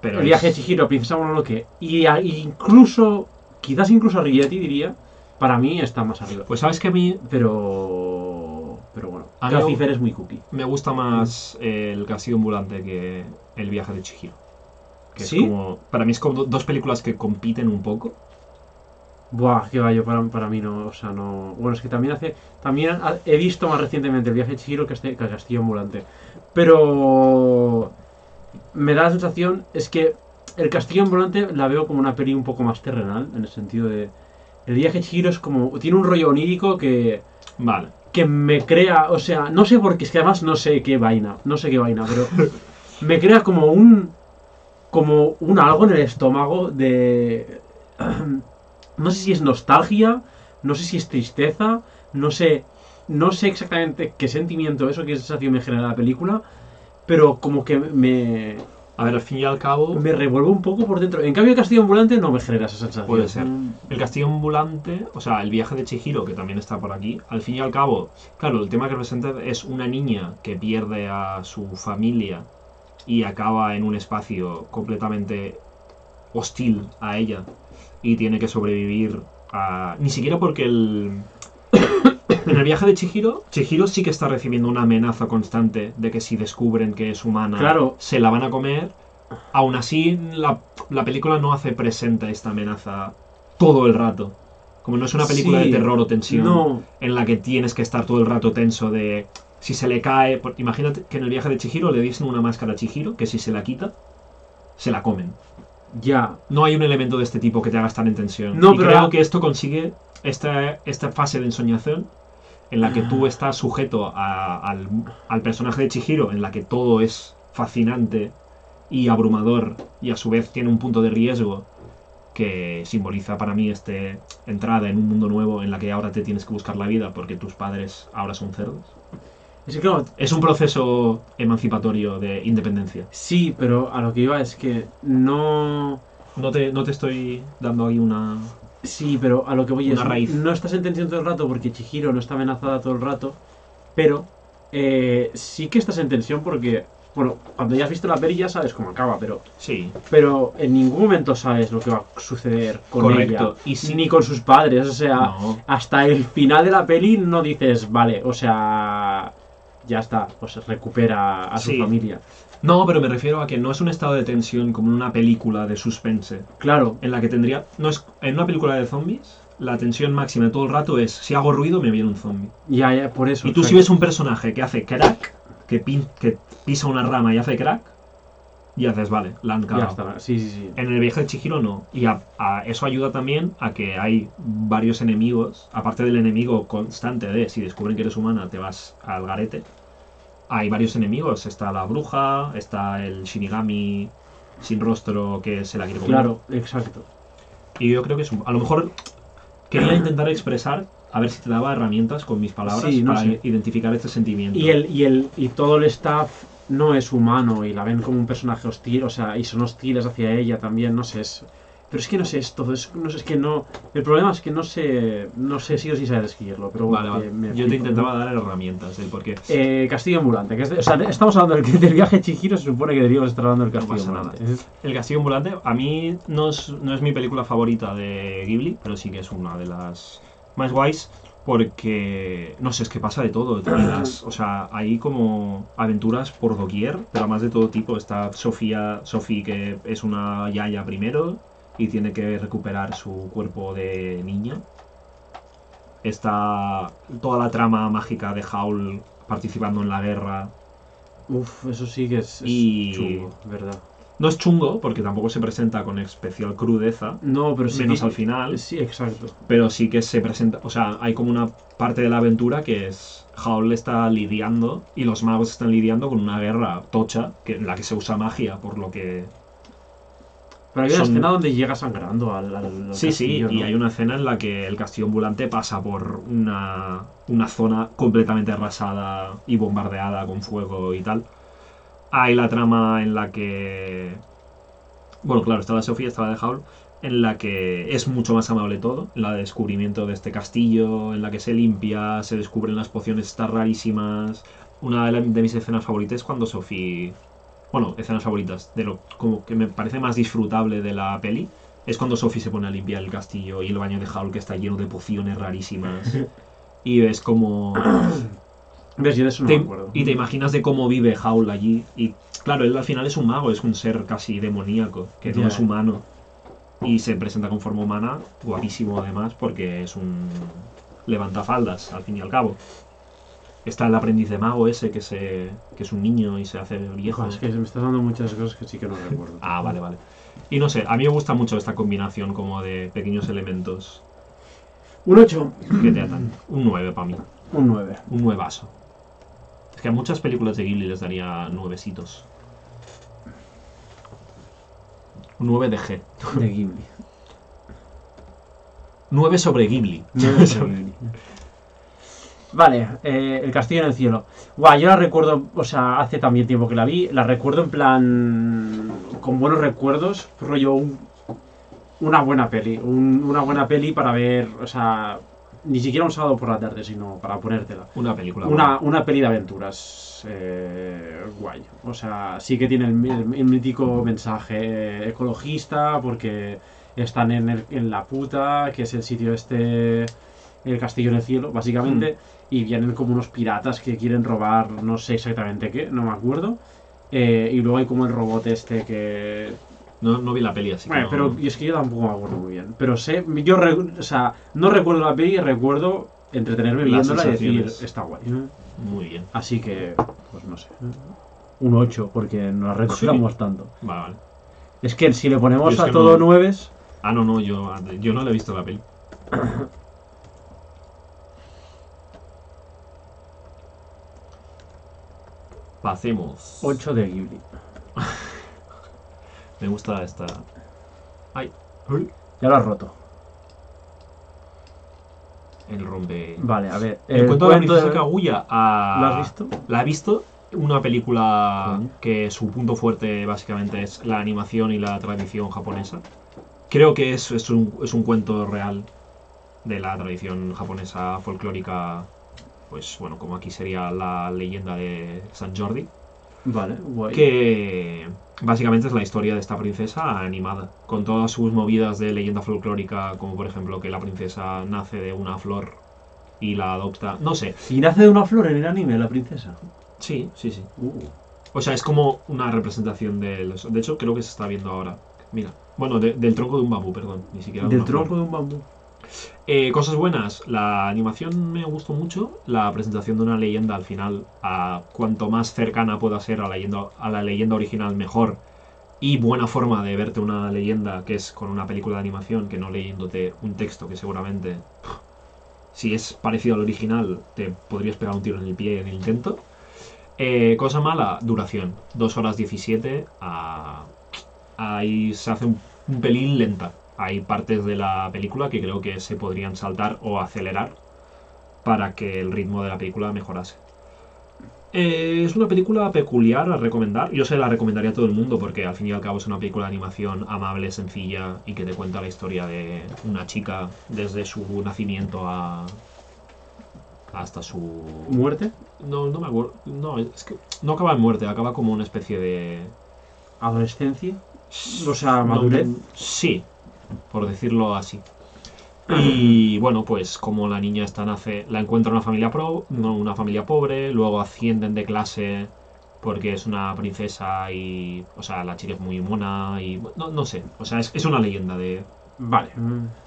Speaker 1: Pero
Speaker 2: el viaje de
Speaker 1: es-
Speaker 2: Chihiro, Princesa Mononoke y a- incluso, quizás incluso Arrietty diría, para mí está más arriba.
Speaker 1: Pues sabes que a mí
Speaker 2: Pero,
Speaker 1: A mí-
Speaker 2: Casifer es muy cookie.
Speaker 1: me gusta más el castillo ambulante que el viaje de Chihiro. Que
Speaker 2: ¿Sí?
Speaker 1: es como. Para mí es como do- dos películas que compiten un poco.
Speaker 2: Buah, qué yo para, para mí no, o sea, no... Bueno, es que también hace... También he visto más recientemente el viaje de Chihiro que, este, que el Castillo Ambulante. Pero... Me da la sensación, es que el Castillo Ambulante la veo como una peli un poco más terrenal, en el sentido de... El viaje de Chihiro es como... Tiene un rollo onírico que...
Speaker 1: Vale.
Speaker 2: Que me crea, o sea, no sé por qué, es que además no sé qué vaina, no sé qué vaina, pero me crea como un como un algo en el estómago de no sé si es nostalgia, no sé si es tristeza, no sé no sé exactamente qué sentimiento eso, qué sensación me genera la película, pero como que me
Speaker 1: A ver, al fin y al cabo.
Speaker 2: me revuelve un poco por dentro. En cambio, el Castillo Ambulante no me genera esa sensación.
Speaker 1: Puede ser.
Speaker 2: Mm,
Speaker 1: El castillo ambulante, o sea, el viaje de Chihiro, que también está por aquí, al fin y al cabo, claro, el tema que presenta es una niña que pierde a su familia y acaba en un espacio completamente hostil a ella y tiene que sobrevivir a... Ni siquiera porque el... En el viaje de Chihiro, Chihiro sí que está recibiendo una amenaza constante de que si descubren que es humana,
Speaker 2: Claro.
Speaker 1: se la van a comer. Aún así, la, la película no hace presente esta amenaza todo el rato. Como no es una película
Speaker 2: Sí,
Speaker 1: de terror o tensión
Speaker 2: No,
Speaker 1: en la que tienes que estar todo el rato tenso de si se le cae. por- imagínate que en el viaje de Chihiro le diesen una máscara a Chihiro que si se la quita, se la comen.
Speaker 2: ya.
Speaker 1: No hay un elemento de este tipo que te haga estar en tensión.
Speaker 2: No,
Speaker 1: y
Speaker 2: pero
Speaker 1: creo que esto consigue esta, esta fase de ensoñación en la que tú estás sujeto a- al, al personaje de Chihiro, en la que todo es fascinante y abrumador y a su vez tiene un punto de riesgo que simboliza para mí este entrada en un mundo nuevo en la que ahora te tienes que buscar la vida porque tus padres ahora son cerdos.
Speaker 2: Es que claro,
Speaker 1: Es un proceso emancipatorio de independencia.
Speaker 2: Sí, pero a lo que iba es que no.
Speaker 1: No te, no te estoy dando ahí una...
Speaker 2: Sí, pero a lo que voy
Speaker 1: Una
Speaker 2: es.
Speaker 1: raíz.
Speaker 2: No estás en tensión todo el rato porque Chihiro no está amenazada todo el rato. Pero eh, sí que estás en tensión porque. Bueno, cuando ya has visto la peli ya sabes cómo acaba, pero.
Speaker 1: Sí,
Speaker 2: Pero en ningún momento sabes lo que va a suceder con
Speaker 1: Correcto.
Speaker 2: ella.
Speaker 1: Y si-
Speaker 2: Ni con sus padres. O sea,
Speaker 1: no.
Speaker 2: hasta el final de la peli no dices, vale, o sea. Ya está, pues recupera a su
Speaker 1: Sí.
Speaker 2: familia.
Speaker 1: No, pero me refiero a que no es un estado de tensión como en una película de suspense,
Speaker 2: Claro,
Speaker 1: en la que tendría... No es, en una película de zombies, la tensión máxima todo el rato es si hago ruido me viene un zombie.
Speaker 2: Ya, ya, por eso.
Speaker 1: Y tú si ves un personaje que hace crack, que, pin- que pisa una rama y hace crack, y haces, vale, la han
Speaker 2: Ya está, sí, sí, sí.
Speaker 1: En el viaje de Chihiro no. Y a- a- eso ayuda también a que hay varios enemigos, aparte del enemigo constante de si descubren que eres humana te vas al garete. Hay varios enemigos, está la bruja, está el Shinigami sin rostro que se la quiere comer.
Speaker 2: Claro, exacto.
Speaker 1: Y yo creo que es un- a lo mejor quería intentar expresar, a ver si te daba herramientas con mis palabras
Speaker 2: Sí, no
Speaker 1: para identificar este sentimiento.
Speaker 2: Y el, y el y todo el staff no es humano y la ven como un personaje hostil, o sea, y son hostiles hacia ella también, no sé, es, pero es que no sé es todo, es, no sé, es que no, el problema es que no sé, no sé si o si saber escribirlo, pero
Speaker 1: Vale,
Speaker 2: bueno,
Speaker 1: vale.
Speaker 2: que me
Speaker 1: Yo te intentaba
Speaker 2: ¿no?
Speaker 1: dar herramientas del por qué.
Speaker 2: Eh, Castillo ambulante, que es de- o sea, estamos hablando del, del viaje Chihiro, se supone que deberíamos estar hablando del castillo ambulante.
Speaker 1: El Castillo Ambulante, a mí no es, no es mi película favorita de Ghibli, pero sí que es una de las más guays, porque, no sé, es que pasa de todo. de las- o sea, hay como aventuras por doquier, pero además de todo tipo. Está Sofía, Sophie, que es una yaya primero y tiene que recuperar su cuerpo de niña. Está toda la trama mágica de Howl participando en la guerra.
Speaker 2: Uf, eso sí que es, es
Speaker 1: Y-
Speaker 2: chungo, ¿verdad?
Speaker 1: No es chungo, porque tampoco se presenta con especial crudeza,
Speaker 2: No, pero sí
Speaker 1: menos
Speaker 2: que-
Speaker 1: al final,
Speaker 2: Sí, exacto.
Speaker 1: pero sí que se presenta, o sea, hay como una parte de la aventura que es Howl está lidiando y los magos están lidiando con una guerra tocha que, en la que se usa magia, por lo que...
Speaker 2: Pero hay una
Speaker 1: Son-
Speaker 2: escena donde llega sangrando al, al- al
Speaker 1: Sí, sí, y hay una escena en la que el castillo ambulante pasa por una, una zona completamente arrasada y bombardeada con fuego y tal. Hay la trama en la que... Bueno, claro, está la Sofía, está la de Howl, en la que es mucho más amable todo, la de descubrimiento de este castillo, en la que se limpia, se descubren las pociones estas rarísimas. Una de, la- de mis escenas favoritas es cuando Sophie... Bueno, escenas favoritas, de lo como que me parece más disfrutable de la peli, es cuando Sophie se pone a limpiar el castillo y el baño de Howl que está lleno de pociones rarísimas. Y ves como...
Speaker 2: ¿Ves? Yo de eso no
Speaker 1: te-
Speaker 2: me acuerdo.
Speaker 1: y te imaginas de cómo vive Howl allí. Y claro, él al final es un mago, es un ser casi demoníaco, que no es humano. Y se presenta con forma humana, guapísimo además, porque es un levantafaldas, al fin y al cabo. Está el aprendiz de mago ese que, se, que es un niño y se hace viejo.
Speaker 2: Es que me estás dando muchas cosas que sí que no recuerdo.
Speaker 1: Ah, vale, vale. Y no sé, a mí me gusta mucho esta combinación como de pequeños elementos
Speaker 2: Un 8.
Speaker 1: que te atan. Un 9 para mí.
Speaker 2: Un 9.
Speaker 1: Un nuevazo. Es que a muchas películas de Ghibli les daría nuevecitos. Un 9 de G.
Speaker 2: De Ghibli.
Speaker 1: 9 sobre Ghibli.
Speaker 2: Nueve de Ghibli. Vale, eh, El Castillo en el Cielo. Guau, yo la recuerdo, o sea, hace también tiempo que la vi. La recuerdo en plan. con buenos recuerdos. Rollo un- una buena peli. un- una buena peli para ver, o sea, ni siquiera un sábado por la tarde, sino para ponértela.
Speaker 1: Una película.
Speaker 2: Una, una peli de aventuras. eh, guay. O sea, sí que tiene el, el- el mítico mensaje ecologista porque están en, el- en la puta, que es el sitio este, el castillo en el cielo, básicamente, y vienen como unos piratas que quieren robar, no sé exactamente qué, no me acuerdo. Eh, y luego hay como el robot este que...
Speaker 1: No, no vi la peli así. que
Speaker 2: Bueno,
Speaker 1: no-
Speaker 2: pero y es que yo tampoco me acuerdo muy bien. Pero sé, yo, re- o sea, no recuerdo la peli, recuerdo entretenerme
Speaker 1: Las
Speaker 2: viéndola y decir, está guay.
Speaker 1: Muy bien.
Speaker 2: Así que, pues no sé. Un 8, porque no la recordamos tanto.
Speaker 1: Vale, vale.
Speaker 2: Es que si le ponemos a
Speaker 1: que
Speaker 2: todo
Speaker 1: no-
Speaker 2: 9,
Speaker 1: Ah, no, no, yo, yo no le he visto la peli. Pasemos.
Speaker 2: 8 de Ghibli.
Speaker 1: Me gusta esta. Ay.
Speaker 2: Ya lo has roto.
Speaker 1: El rompe.
Speaker 2: Vale, a ver.
Speaker 1: El, cuento de la princesa Kaguya. ah,
Speaker 2: ¿Lo has visto?
Speaker 1: La he visto. Una película que su punto fuerte básicamente es la animación y la tradición japonesa. Creo que es, es, un, es un cuento real de la tradición japonesa folclórica. Pues bueno, como aquí sería la leyenda de San Jordi.
Speaker 2: Vale, guay.
Speaker 1: Que básicamente es la historia de esta princesa animada, con todas sus movidas de leyenda folclórica, como por ejemplo que la princesa nace de una flor y la adopta. No sé,
Speaker 2: ¿Y nace de una flor en el anime, la princesa?
Speaker 1: sí, sí, sí.
Speaker 2: Uh,
Speaker 1: O sea, es como una representación de los... De hecho, creo que se está viendo ahora. Mira, bueno, de- del tronco de un bambú, perdón, ni siquiera de
Speaker 2: del
Speaker 1: flor.
Speaker 2: tronco de un bambú.
Speaker 1: Eh, cosas buenas, la animación me gustó mucho, la presentación de una leyenda al final, a cuanto más cercana pueda ser a la leyenda, a la leyenda original, mejor. Y buena forma de verte una leyenda que es con una película de animación, que no leyéndote un texto que seguramente, si es parecido al original, te podrías pegar un tiro en el pie en el intento. Eh, cosa mala, duración. 2 horas 17. ah, ahí se hace un pelín lenta. Hay partes de la película que creo que se podrían saltar o acelerar para que el ritmo de la película mejorase. Eh, es una película peculiar a recomendar. Yo se la recomendaría a todo el mundo porque al fin y al cabo es una película de animación amable, sencilla y que te cuenta la historia de una chica desde su nacimiento a hasta su
Speaker 2: ¿Muerte?
Speaker 1: no, no me acuerdo. No, es que no acaba en muerte, acaba como una especie de.
Speaker 2: ¿Adolescencia? O sea,
Speaker 1: no,
Speaker 2: madurez.
Speaker 1: sí, por decirlo así. Y bueno, pues como la niña esta nace, la encuentra una familia pro, una familia pobre, luego ascienden de clase porque es una princesa y. O sea, la chica es muy mona y. No, no sé. O sea, es, es una leyenda de.
Speaker 2: Vale.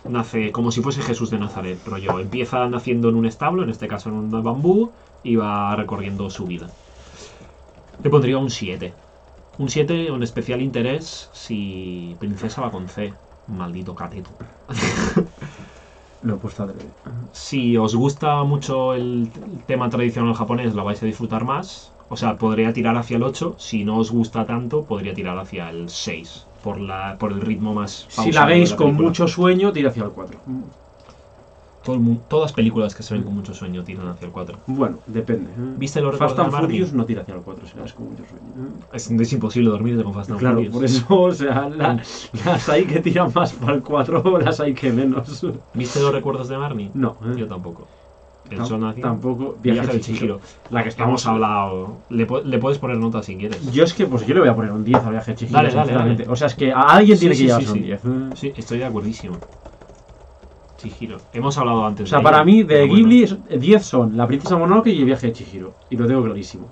Speaker 1: Nace como si fuese Jesús de Nazaret, rollo. Empieza naciendo en un establo, en este caso en un bambú, y va recorriendo su vida. Le pondría un 7. Un 7, un especial interés si Princesa va con C. Maldito cateto.
Speaker 2: Lo he puesto adrede.
Speaker 1: Si os gusta mucho el tema tradicional japonés, la vais a disfrutar más. O sea, podría tirar hacia el 8. Si no os gusta tanto, podría tirar hacia el 6. Por, la, por el ritmo más.
Speaker 2: Si la veis con mucho sueño, tira hacia el 4.
Speaker 1: Todo el todas películas que se ven con mucho sueño tiran hacia el 4.
Speaker 2: Bueno, depende. ¿eh?
Speaker 1: ¿Viste los
Speaker 2: Fast and? Furious no tira hacia el 4 si la ves con mucho sueño. ¿eh?
Speaker 1: Es, es imposible dormirte con Fast and
Speaker 2: Claro,
Speaker 1: Furious.
Speaker 2: por eso, o sea, la- las hay que tiran más para el 4, las hay que menos.
Speaker 1: ¿Viste los recuerdos de Marnie?
Speaker 2: No, ¿eh?
Speaker 1: Yo tampoco. El
Speaker 2: Tam-
Speaker 1: Jonathan,
Speaker 2: tampoco.
Speaker 1: Viaje de Chihiro.
Speaker 2: La que estamos
Speaker 1: hablado. Le, le puedes poner nota si quieres.
Speaker 2: Yo es que, pues yo le voy a poner un 10 al viaje de Chihiro,
Speaker 1: Dale, dale, dale.
Speaker 2: O sea, es que a alguien
Speaker 1: Sí,
Speaker 2: tiene
Speaker 1: sí,
Speaker 2: que llevarse
Speaker 1: sí,
Speaker 2: un
Speaker 1: sí.
Speaker 2: 10. ¿eh?
Speaker 1: Sí, estoy de acuerdísimo. Chihiro. Hemos hablado antes.
Speaker 2: O sea,
Speaker 1: de
Speaker 2: para mí, de
Speaker 1: bueno.
Speaker 2: Ghibli, es- 10 son La Princesa Mononoke y El viaje de Chihiro. Y lo tengo clarísimo.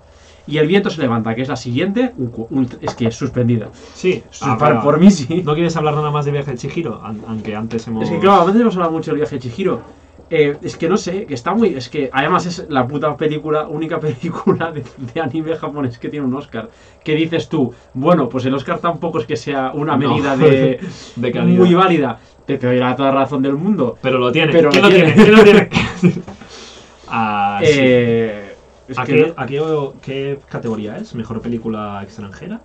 Speaker 2: Y El viento se levanta, que es la siguiente, un un- es que es suspendida.
Speaker 1: Sí. Ah,
Speaker 2: Para-
Speaker 1: bueno.
Speaker 2: por mí sí.
Speaker 1: ¿No quieres hablar nada más de Viaje de Chihiro? An- aunque antes hemos.
Speaker 2: Es que claro, a veces hemos hablado mucho del viaje de Chihiro. Eh, es que no sé, que está muy. Es que además es la puta película, única película de, de anime japonés que tiene un Oscar. Que dices tú, bueno, pues el Oscar tampoco es que sea una
Speaker 1: No.
Speaker 2: medida de,
Speaker 1: De calidad.
Speaker 2: muy válida. Te, te doy la toda razón del mundo.
Speaker 1: Pero lo tiene.
Speaker 2: Pero
Speaker 1: ¿Quién
Speaker 2: lo
Speaker 1: tiene? ¿Quién lo tiene? ah, sí.
Speaker 2: Eh, es
Speaker 1: ¿A,
Speaker 2: que
Speaker 1: qué,
Speaker 2: no-
Speaker 1: a qué- qué categoría es? ¿Mejor película extranjera?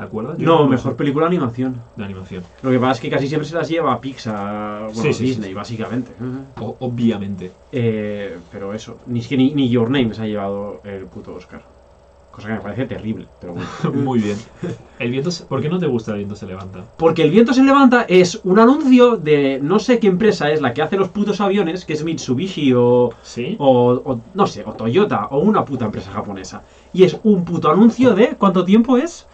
Speaker 1: ¿Te acuerdas? Yo
Speaker 2: no, mejor película de animación.
Speaker 1: De animación.
Speaker 2: Lo que pasa es que casi siempre se las lleva Pixar, bueno,
Speaker 1: Sí, sí, sí,
Speaker 2: Disney,
Speaker 1: sí.
Speaker 2: básicamente.
Speaker 1: O- obviamente.
Speaker 2: Eh, pero eso, ni, es que ni, ni Your Name se ha llevado el puto Oscar. Cosa que me parece terrible, pero bueno.
Speaker 1: Muy bien. El viento se- ¿Por qué no te gusta el viento se levanta?
Speaker 2: Porque el viento se levanta es un anuncio de no sé qué empresa es la que hace los putos aviones, que es Mitsubishi o,
Speaker 1: ¿Sí?
Speaker 2: o, o no sé, o Toyota o una puta empresa japonesa. Y es un puto anuncio de ¿cuánto tiempo es?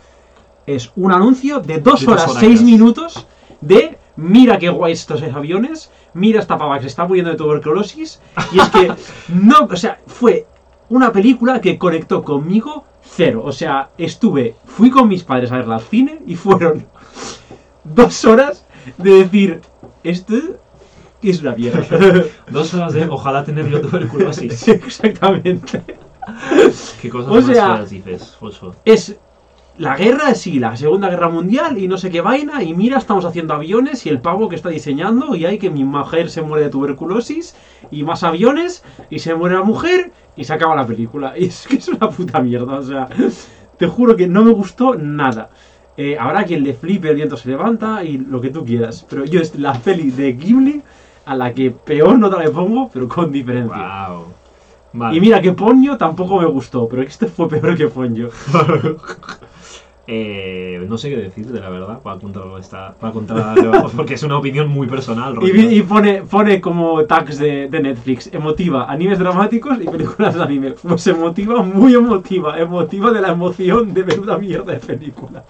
Speaker 2: Es un anuncio de dos
Speaker 1: De
Speaker 2: horas seis minutos de mira qué guay estos aviones, mira esta pava que se está muriendo de tuberculosis. Y es que no, o sea, fue una película que conectó conmigo cero. O sea, estuve, fui con mis padres a verla al cine y fueron dos horas de decir, esto es una mierda.
Speaker 1: Dos horas de ojalá tener yo tuberculosis.
Speaker 2: Sí, exactamente.
Speaker 1: ¿Qué cosas
Speaker 2: O
Speaker 1: más
Speaker 2: sea-
Speaker 1: dices, Josué?
Speaker 2: Es la guerra, sí, la Segunda Guerra Mundial y no sé qué vaina. Y mira, estamos haciendo aviones y el pavo que está diseñando. Y hay que mi mujer se muere de tuberculosis y más aviones y se muere la mujer y se acaba la película. Y es que es una puta mierda. O sea, te juro que no me gustó nada. Eh, habrá quien le flipe, el viento se levanta y lo que tú quieras. Pero yo es la peli de Ghibli a la que peor nota le pongo, pero con diferencia.
Speaker 1: Wow. Vale.
Speaker 2: Y mira que Ponyo tampoco me gustó, pero este fue peor que Ponyo.
Speaker 1: Eh, no sé qué decirte, la verdad, para contrarrestar esta, para contra, porque es una opinión muy personal.
Speaker 2: Y, y pone, pone como tags de, de Netflix, emotiva, animes dramáticos y películas de anime. Pues emotiva, muy emotiva, emotiva de la emoción de ver una mierda de película.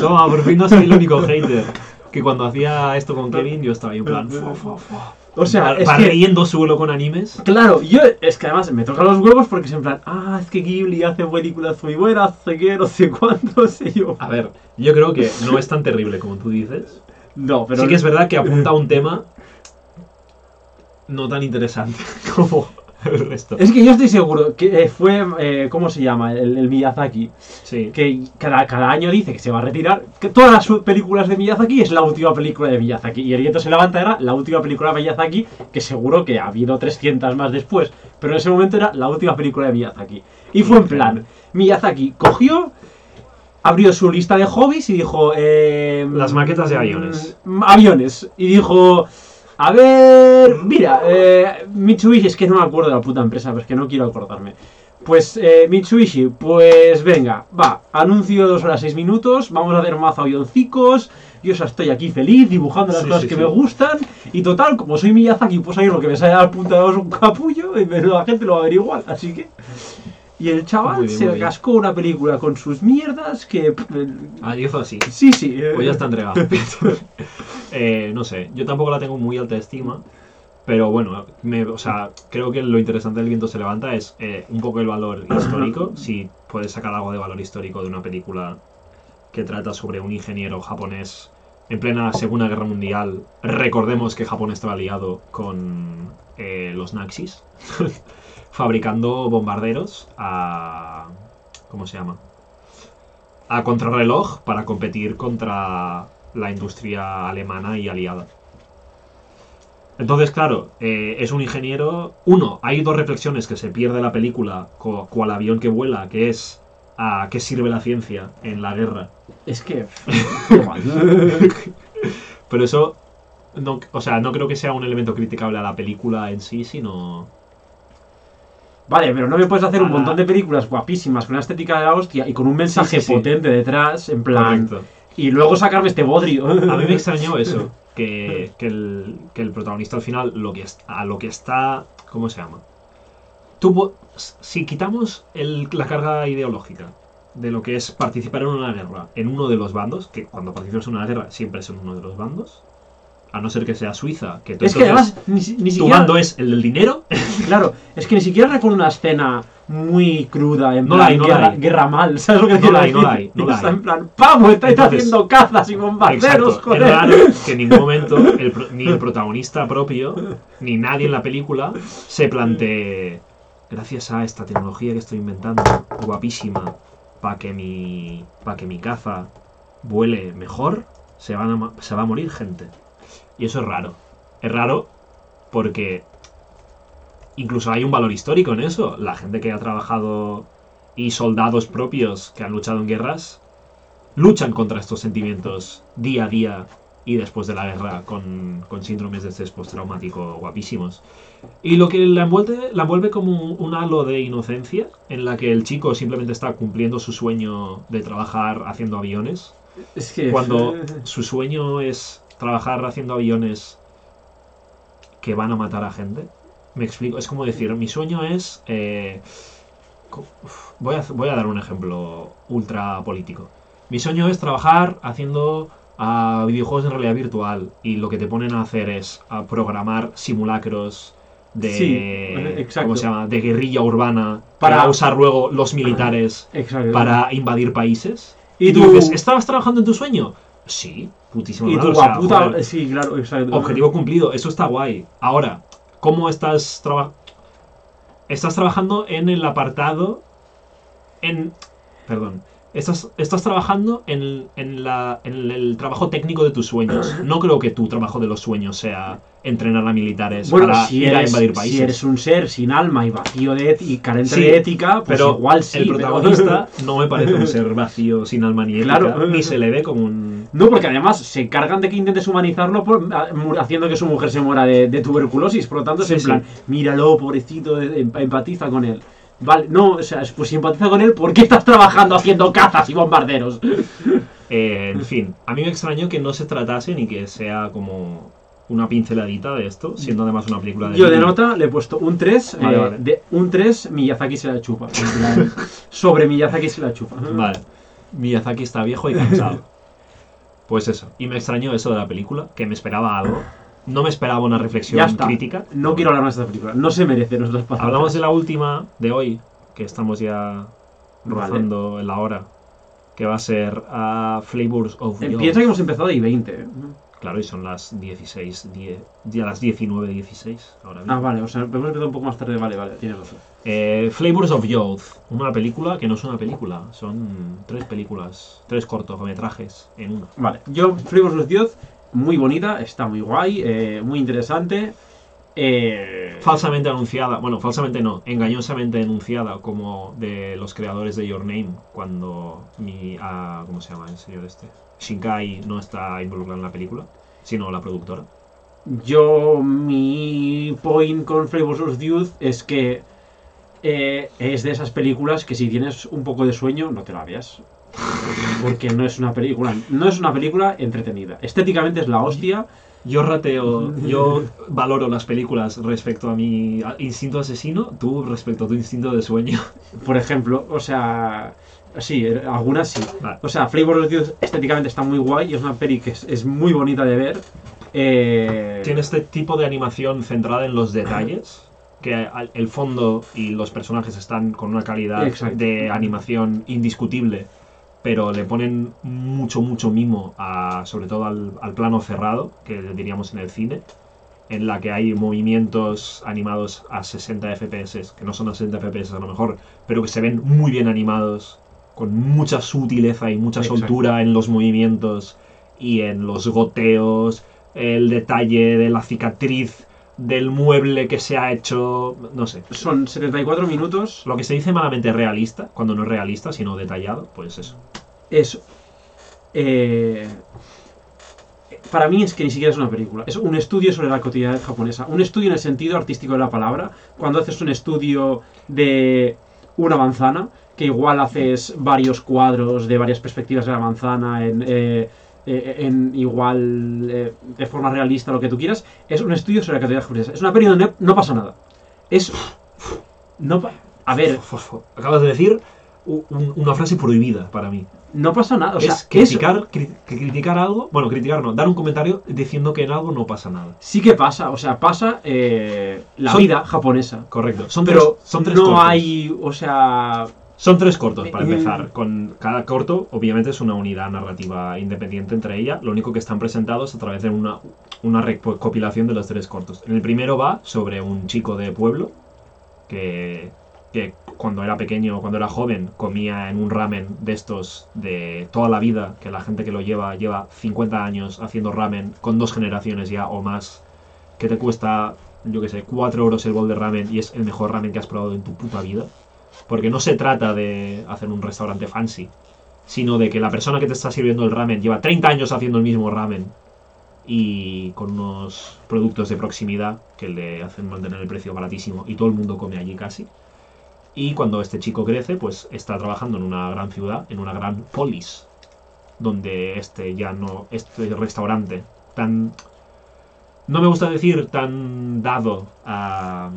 Speaker 1: No, por fin no soy el único hater. Que cuando hacía esto con Kevin, yo estaba ahí en plan. "Fua, fua, fua".
Speaker 2: O sea,
Speaker 1: Va-
Speaker 2: es
Speaker 1: va
Speaker 2: que,
Speaker 1: con animes.
Speaker 2: claro, yo, es que además me tocan los huevos porque es en plan, ah, es que Ghibli hace películas muy buenas, sé qué, no sé cuánto, sé yo.
Speaker 1: A ver, yo creo que no es tan terrible como tú dices.
Speaker 2: No, pero...
Speaker 1: sí que es verdad que apunta a un tema no tan interesante como el resto.
Speaker 2: Es que yo estoy seguro que eh, fue, eh, ¿cómo se llama? El, el Miyazaki.
Speaker 1: Sí.
Speaker 2: Que cada, cada año dice que se va a retirar. Que todas las películas de Miyazaki es la última película de Miyazaki. Y el viento se levanta era la última película de Miyazaki, que seguro que ha habido 300 más después. Pero en ese momento era la última película de Miyazaki. Y fue en plan, Miyazaki cogió, abrió su lista de hobbies y dijo... eh,
Speaker 1: Las maquetas de aviones.
Speaker 2: mm, Aviones. Y dijo... A ver, mira, eh, Mitsubishi, es que no me acuerdo de la puta empresa, pero es que no quiero acordarme. Pues eh, Mitsubishi, pues venga, va, anuncio dos horas seis minutos, vamos a hacer mazo avioncicos, yo ya estoy aquí feliz dibujando las
Speaker 1: Sí,
Speaker 2: cosas
Speaker 1: sí,
Speaker 2: que
Speaker 1: sí.
Speaker 2: me gustan, y total, como soy Miyazaki, pues ahí lo que me sale a la punta de un capullo, y la gente lo va a ver igual, así que... Y el chaval
Speaker 1: Muy bien,
Speaker 2: se
Speaker 1: muy bien.
Speaker 2: cascó una película con sus mierdas que... pff,
Speaker 1: Ah, hizo así.
Speaker 2: Sí, sí. eh,
Speaker 1: Pues ya está entregado. Eh, no sé, yo tampoco la tengo muy alta estima. Pero bueno, me- o sea, creo que lo interesante del viento se levanta es eh, un poco el valor histórico. Si puedes sacar algo de valor histórico de una película que trata sobre un ingeniero japonés en plena Segunda Guerra Mundial. Recordemos que Japón estaba aliado con eh, los nazis, fabricando bombarderos a. ¿Cómo se llama? A contrarreloj para competir contra la industria alemana y aliada. Entonces, claro, eh, es un ingeniero. Uno, hay dos reflexiones que se pierde la película, cual avión que vuela, que es a qué sirve la ciencia en la guerra.
Speaker 2: Es que...
Speaker 1: Pero eso, no, o sea, no creo que sea un elemento criticable a la película en sí, sino...
Speaker 2: Vale, pero no me puedes hacer un montón de películas guapísimas con una estética de la hostia y con un mensaje
Speaker 1: sí, sí.
Speaker 2: potente detrás, en plan...
Speaker 1: Correcto.
Speaker 2: Y luego sacarme este bodrio.
Speaker 1: A mí me extrañó eso, que, que el, que el protagonista al final, lo que a lo que está... ¿Cómo se llama? Tuvo, si quitamos el- la carga ideológica de lo que es participar en una guerra en uno de los bandos, que cuando participas en una guerra siempre es en uno de los bandos, a no ser que sea Suiza, que tú
Speaker 2: Es que además ni, ni
Speaker 1: tu
Speaker 2: siquiera...
Speaker 1: bando es el del dinero,
Speaker 2: Claro, es que ni siquiera recuerdo una escena muy cruda, en
Speaker 1: No
Speaker 2: plan
Speaker 1: la hay, no la
Speaker 2: guerra, guerra mal, ¿sabes lo que
Speaker 1: No la hay, no la hay, no la hay.
Speaker 2: en plan, ¡vamos! Estáis
Speaker 1: Entonces-
Speaker 2: haciendo cazas y bombarderos,
Speaker 1: Exacto.
Speaker 2: joder.
Speaker 1: Es raro que en ningún momento el ni el protagonista propio ni nadie en la película se plantee gracias a esta tecnología que estoy inventando guapísima para que mi para que mi caza vuele mejor se van a se va a morir gente y eso es raro es raro porque incluso hay un valor histórico en eso la gente que ha trabajado y soldados propios que han luchado en guerras luchan contra estos sentimientos día a día y después de la guerra con, con síndromes de estrés postraumático guapísimos. Y lo que la envuelve, la envuelve como un, halo de inocencia en la que el chico simplemente está cumpliendo su sueño de trabajar haciendo aviones.
Speaker 2: Es que...
Speaker 1: Cuando su sueño es trabajar haciendo aviones que van a matar a gente. Me explico, es como decir, mi sueño es... eh, voy, a, voy a dar un ejemplo ultra político. Mi sueño es trabajar haciendo ah, videojuegos en realidad virtual y lo que te ponen a hacer es a programar simulacros de
Speaker 2: Sí.
Speaker 1: ¿cómo se llama? de guerrilla urbana
Speaker 2: Para-
Speaker 1: para usar luego los militares para invadir países.
Speaker 2: Y
Speaker 1: Y tú
Speaker 2: tú-
Speaker 1: dices, ¿estabas trabajando en tu sueño? Sí, putísimo.
Speaker 2: Y
Speaker 1: o sea, joder,
Speaker 2: Sí, claro, exacto.
Speaker 1: objetivo cumplido, eso está guay. Ahora, ¿cómo estás trabajando? Estás trabajando en el apartado. En. Perdón. Estás, estás trabajando en, en la, en el trabajo técnico de tus sueños. No creo que tu trabajo de los sueños sea entrenar a militares
Speaker 2: Bueno,
Speaker 1: para
Speaker 2: si
Speaker 1: ir a invadir países.
Speaker 2: si eres un ser sin alma y vacío de y carente
Speaker 1: Sí,
Speaker 2: de ética, pues
Speaker 1: pero
Speaker 2: igual sí.
Speaker 1: el
Speaker 2: pero-
Speaker 1: protagonista no me parece un ser vacío, sin alma ni ética,
Speaker 2: Claro.
Speaker 1: ni se le ve como un...
Speaker 2: No, porque además se encargan de que intentes humanizarlo por- haciendo que su mujer se muera de, de tuberculosis. Por lo tanto, es
Speaker 1: Sí,
Speaker 2: en
Speaker 1: sí.
Speaker 2: plan, míralo, pobrecito, empatiza con él. Vale, no, o sea, pues si empatiza con él, ¿por qué estás trabajando haciendo cazas y bombarderos?
Speaker 1: Eh, en fin, a mí me extrañó que no se tratase ni que sea como una pinceladita de esto, siendo además una película de...
Speaker 2: Yo de nota le he puesto un 3,
Speaker 1: Vale,
Speaker 2: eh,
Speaker 1: vale.
Speaker 2: de un 3 Miyazaki se la chupa. Sobre Miyazaki se la chupa.
Speaker 1: Vale. Miyazaki está viejo y cansado. Pues eso. Y me extrañó eso de la película, que me esperaba algo. No me esperaba una reflexión
Speaker 2: Ya está.
Speaker 1: crítica.
Speaker 2: No quiero hablar más de esta película. No se merece nuestras palabras.
Speaker 1: Hablamos de la última de hoy, que estamos ya
Speaker 2: Vale.
Speaker 1: rozando en la hora, que va a ser a Flavors of.
Speaker 2: Piensa que hemos empezado ahí 20. ¿eh?
Speaker 1: Claro, y son las 16, 10, ya las 19, 16 ahora mismo.
Speaker 2: Ah, vale, o sea, hemos empezado un poco más tarde, vale, vale, tienes razón.
Speaker 1: Eh, Flavors of Youth, una película que no es una película, son tres películas, tres cortometrajes en una.
Speaker 2: Vale, yo, Flavors of Youth, muy bonita, está muy guay, eh, muy interesante. Eh,
Speaker 1: Falsamente anunciada, bueno, falsamente no, engañosamente anunciada como de los creadores de Your Name, cuando mi, ah, ¿cómo se llama el señor este? Shinkai no está involucrado en la película, sino la productora.
Speaker 2: Yo, mi point con Flavors of Youth es que eh, es de esas películas que si tienes un poco de sueño, no te la veas. Porque no es una película, no es una película entretenida. Estéticamente es la hostia.
Speaker 1: Yo rateo, yo valoro las películas respecto a mi instinto asesino, tú respecto a tu instinto de sueño.
Speaker 2: Por ejemplo, o sea, sí, algunas sí.
Speaker 1: Vale.
Speaker 2: O sea, Flavor of Youth estéticamente está muy guay y es una peli que es, es muy bonita de ver. Eh,
Speaker 1: Tiene este tipo de animación centrada en los detalles, que el fondo y los personajes están con una calidad
Speaker 2: Exacto.
Speaker 1: de animación indiscutible, pero le ponen mucho, mucho mimo, a, sobre todo al, al plano cerrado, que diríamos en el cine, en la que hay movimientos animados a 60 FPS, que no son a 60 FPS a lo mejor, pero que se ven muy bien animados, con mucha sutileza y mucha
Speaker 2: Exacto.
Speaker 1: soltura en los movimientos y en los goteos, el detalle de la cicatriz del mueble que se ha hecho, no sé.
Speaker 2: son 74 minutos.
Speaker 1: Lo que se dice malamente realista, cuando no es realista, sino detallado, pues eso.
Speaker 2: Es. eh, para mí es que ni siquiera es una película. Es un estudio sobre la cotidianidad japonesa. Un estudio en el sentido artístico de la palabra. Cuando haces un estudio de una manzana, que igual haces varios cuadros de varias perspectivas de la manzana en, eh, eh, en igual eh, de forma realista, lo que tú quieras. Es un estudio sobre la cotidianidad japonesa. Es una peli donde no pasa nada. Es. No, pa- a ver.
Speaker 1: Acabas de decir un- una frase prohibida para mí.
Speaker 2: no pasa nada. O sea,
Speaker 1: es criticar, cri- criticar algo, bueno, criticar no, dar un comentario diciendo que en algo no pasa nada.
Speaker 2: Sí que pasa, o sea, pasa eh, la
Speaker 1: Son-
Speaker 2: vida japonesa.
Speaker 1: Correcto. Son
Speaker 2: Pero
Speaker 1: tres, son tres
Speaker 2: no hay, o sea,
Speaker 1: Son tres cortos para
Speaker 2: Eh,
Speaker 1: empezar. Con cada corto, obviamente, es una unidad narrativa independiente entre ella. Lo único que están presentados a través de una, una recopilación de los tres cortos. El primero va sobre un chico de pueblo que, que cuando era pequeño, cuando era joven, comía en un ramen de estos de toda la vida, que la gente que lo lleva lleva 50 años haciendo ramen con dos generaciones ya o más, que te cuesta, yo que sé, 4 euros el bol de ramen y es el mejor ramen que has probado en tu puta vida. Porque no se trata de hacer un restaurante fancy, sino de que la persona que te está sirviendo el ramen lleva 30 años haciendo el mismo ramen y con unos productos de proximidad que le hacen mantener el precio baratísimo y todo el mundo come allí casi. Y cuando este chico crece, pues está trabajando en una gran ciudad, en una gran polis, donde este ya no, este restaurante tan, no me gusta decir tan dado a,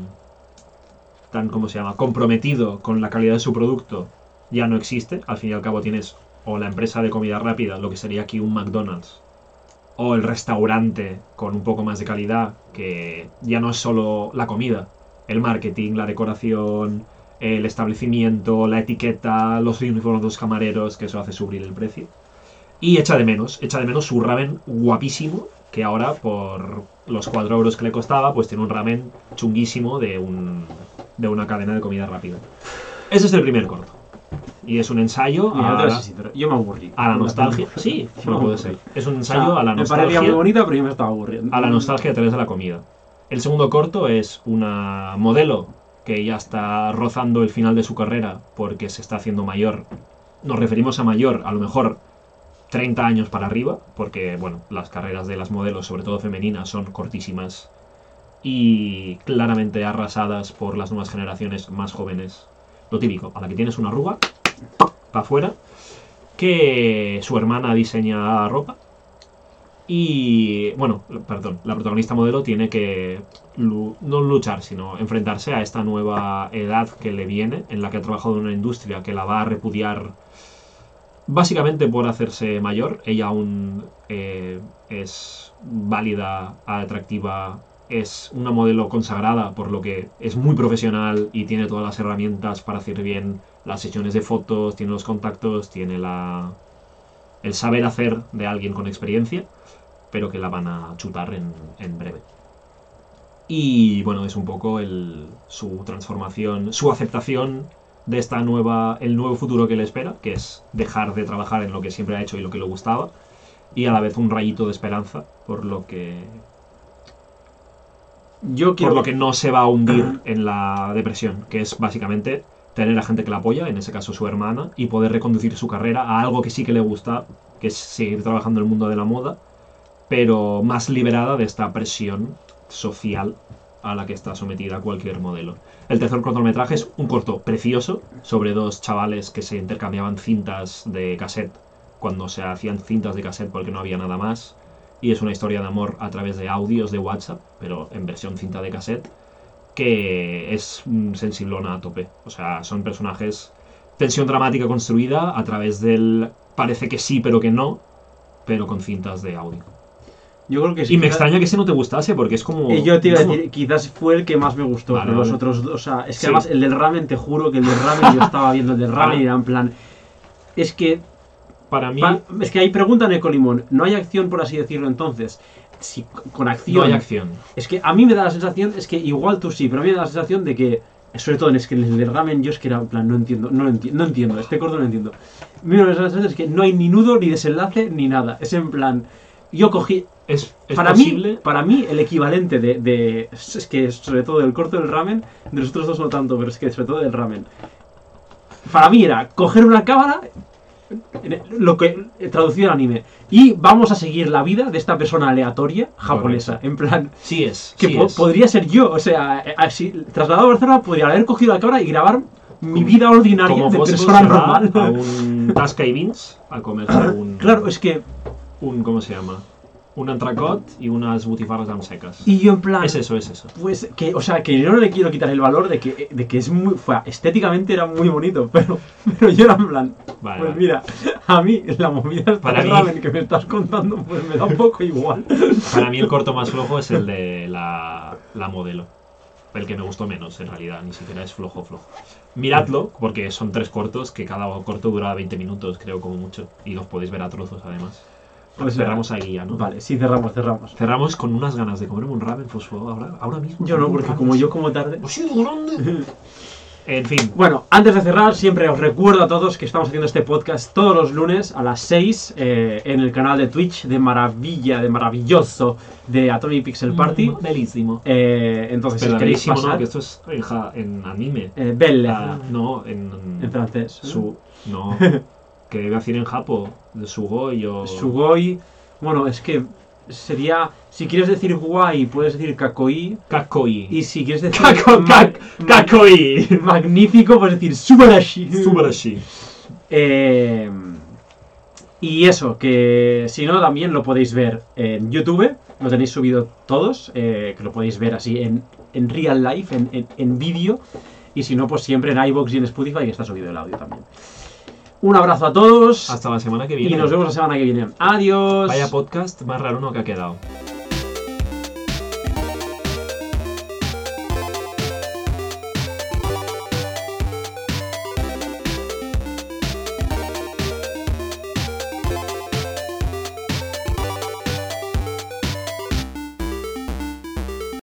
Speaker 1: tan, ¿cómo se llama?, comprometido con la calidad de su producto, ya no existe. Al fin y al cabo tienes o la empresa de comida rápida, lo que sería aquí un McDonald's, o el restaurante con un poco más de calidad, que ya no es solo la comida, el marketing, la decoración, el establecimiento, la etiqueta, los uniformes de los camareros, que eso hace subir el precio. Y echa de menos, echa de menos su ramen guapísimo, que ahora por los 4 euros que le costaba, pues tiene un ramen chunguísimo de, un, de una cadena de comida rápida. Ese es el primer corto. Y es un ensayo
Speaker 2: mira,
Speaker 1: a,
Speaker 2: a
Speaker 1: la,
Speaker 2: yo me aburrí.
Speaker 1: a la nostalgia. Sí, no puede ser. Es un
Speaker 2: O
Speaker 1: ensayo
Speaker 2: sea,
Speaker 1: a la
Speaker 2: Me parecía muy
Speaker 1: nostalgia
Speaker 2: bonita, pero yo me estaba aburriendo.
Speaker 1: a la nostalgia detrás de la comida. El segundo corto es una modelo que ya está rozando el final de su carrera porque se está haciendo mayor. Nos referimos a mayor, a lo mejor 30 años para arriba, porque bueno, las carreras de las modelos, sobre todo femeninas, son cortísimas y claramente arrasadas por las nuevas generaciones más jóvenes. Lo típico, a la que tienes una arruga, para afuera, que su hermana diseña ropa y bueno, perdón, la protagonista modelo tiene que no luchar, sino enfrentarse a esta nueva edad que le viene, en la que ha trabajado en una industria que la va a repudiar básicamente por hacerse mayor. Ella aún eh, es válida, atractiva, es una modelo consagrada, por lo que es muy profesional y tiene todas las herramientas para hacer bien las sesiones de fotos, tiene los contactos, tiene la, el saber hacer de alguien con experiencia pero que la van a chutar en, en breve. Y bueno, es un poco el, su transformación, su aceptación de esta nueva, el nuevo futuro que le espera, que es dejar de trabajar en lo que siempre ha hecho y lo que le gustaba, y a la vez un rayito de esperanza por lo que
Speaker 2: Yo quiero...
Speaker 1: por lo que no se va a hundir en la depresión, que es básicamente tener a gente que la apoya, en ese caso su hermana, y poder reconducir su carrera a algo que sí que le gusta, que es seguir trabajando en el mundo de la moda, pero más liberada de esta presión social a la que está sometida cualquier modelo. El tercer cortometraje es un corto precioso sobre dos chavales que se intercambiaban cintas de cassette cuando se hacían cintas de cassette porque no había nada más. Y es una historia de amor a través de audios de WhatsApp, pero en versión cinta de cassette, que es sensiblona a tope. O sea, son personajes. Tensión dramática construida a través del. Parece que sí, pero que no, pero con cintas de audio.
Speaker 2: Yo creo que sí.
Speaker 1: Y me extraña que ese no te gustase, porque es como.
Speaker 2: Y yo te iba a decir, quizás fue el que más me gustó,
Speaker 1: Vale,
Speaker 2: los otros dos, o sea, es que
Speaker 1: Sí.
Speaker 2: además el del ramen, te juro que el del ramen, yo estaba viendo el del ramen y era en plan, es que,
Speaker 1: Para mí,
Speaker 2: es que ahí preguntan Ecolimón, no hay acción por así decirlo entonces, si con acción,
Speaker 1: no hay acción.
Speaker 2: es que a mí me da la sensación, es que igual tú sí, pero a mí me da la sensación de que, sobre todo en es que en el ramen yo es que era en plan, no entiendo, no enti- no entiendo, este corto no lo entiendo. A mí me da la sensación es que no hay ni nudo, ni desenlace, ni nada, es en plan, yo cogí,
Speaker 1: Es, es
Speaker 2: para
Speaker 1: posible.
Speaker 2: mí, para mí, el equivalente de, de- Es que sobre todo del corto del ramen, de los otros dos no tanto, pero es que sobre todo del ramen. Para mí era coger una cámara, lo que traducido al anime, y vamos a seguir la vida de esta persona aleatoria japonesa. En plan,
Speaker 1: Sí es.
Speaker 2: que
Speaker 1: sí
Speaker 2: po-
Speaker 1: es.
Speaker 2: podría ser yo. O sea, eh, así, trasladado a Barcelona, podría haber cogido la cámara y grabar mi vida ordinaria
Speaker 1: Como
Speaker 2: de persona normal.
Speaker 1: a un Tasca y Beans a comerse un.
Speaker 2: Claro, es que.
Speaker 1: un ¿Cómo se llama? Un entrecot y unas butifarras amb secas.
Speaker 2: Y yo en plan.
Speaker 1: Es eso, es eso.
Speaker 2: Pues que, o sea, que yo no le quiero quitar el valor de que, de que es muy, fue, estéticamente era muy bonito, pero, pero yo era en plan,
Speaker 1: Vale,
Speaker 2: pues
Speaker 1: vale.
Speaker 2: mira, a mí la movida esta
Speaker 1: Para mí-
Speaker 2: que me estás contando, pues me da un poco igual.
Speaker 1: Para mí el corto más flojo es el de la, la modelo. El que me gustó menos, en realidad. Ni siquiera es flojo, flojo. Miradlo, porque son tres cortos, que cada corto dura 20 minutos, creo, como mucho. Y los podéis ver a trozos, además.
Speaker 2: Pues
Speaker 1: cerramos aquí ya, ¿no?
Speaker 2: Vale, sí, cerramos, cerramos.
Speaker 1: Cerramos con unas ganas de comerme un ramen, pues ahora, ahora mismo.
Speaker 2: Yo no, porque como yo como tarde...
Speaker 1: Pues sí, grande. En fin,
Speaker 2: Bueno, antes de cerrar, siempre os recuerdo a todos que estamos haciendo este podcast todos los lunes a las 6 eh, en el canal de Twitch de maravilla, de maravilloso de Atomic Pixel Party.
Speaker 1: Belísimo.
Speaker 2: Eh, entonces,
Speaker 1: Pero
Speaker 2: si queréis pasar...
Speaker 1: ¿no? Que esto es en, ja- en anime.
Speaker 2: eh, Belle,
Speaker 1: Ah, no, en,
Speaker 2: en francés. ¿eh?
Speaker 1: Su, no, que debe decir en japo, de Sugoi o...
Speaker 2: Sugoi. Bueno, es que sería. Si quieres decir guay, puedes decir kakoi.
Speaker 1: Kakoi.
Speaker 2: Y si quieres decir.
Speaker 1: Kako, kakoi.
Speaker 2: magnífico, puedes decir subarashi.
Speaker 1: Subarashi.
Speaker 2: Eh, y eso, que si no, también lo podéis ver en YouTube. Lo tenéis subido todos. eh, que lo podéis ver así en, en real life, en, en- en vídeo. Y si no, pues siempre en iBox y en Spotify, que está subido el audio también. Un abrazo a todos.
Speaker 1: Hasta la semana que
Speaker 2: y
Speaker 1: viene.
Speaker 2: nos vemos la semana que viene. Adiós.
Speaker 1: Vaya podcast más raro no que ha quedado.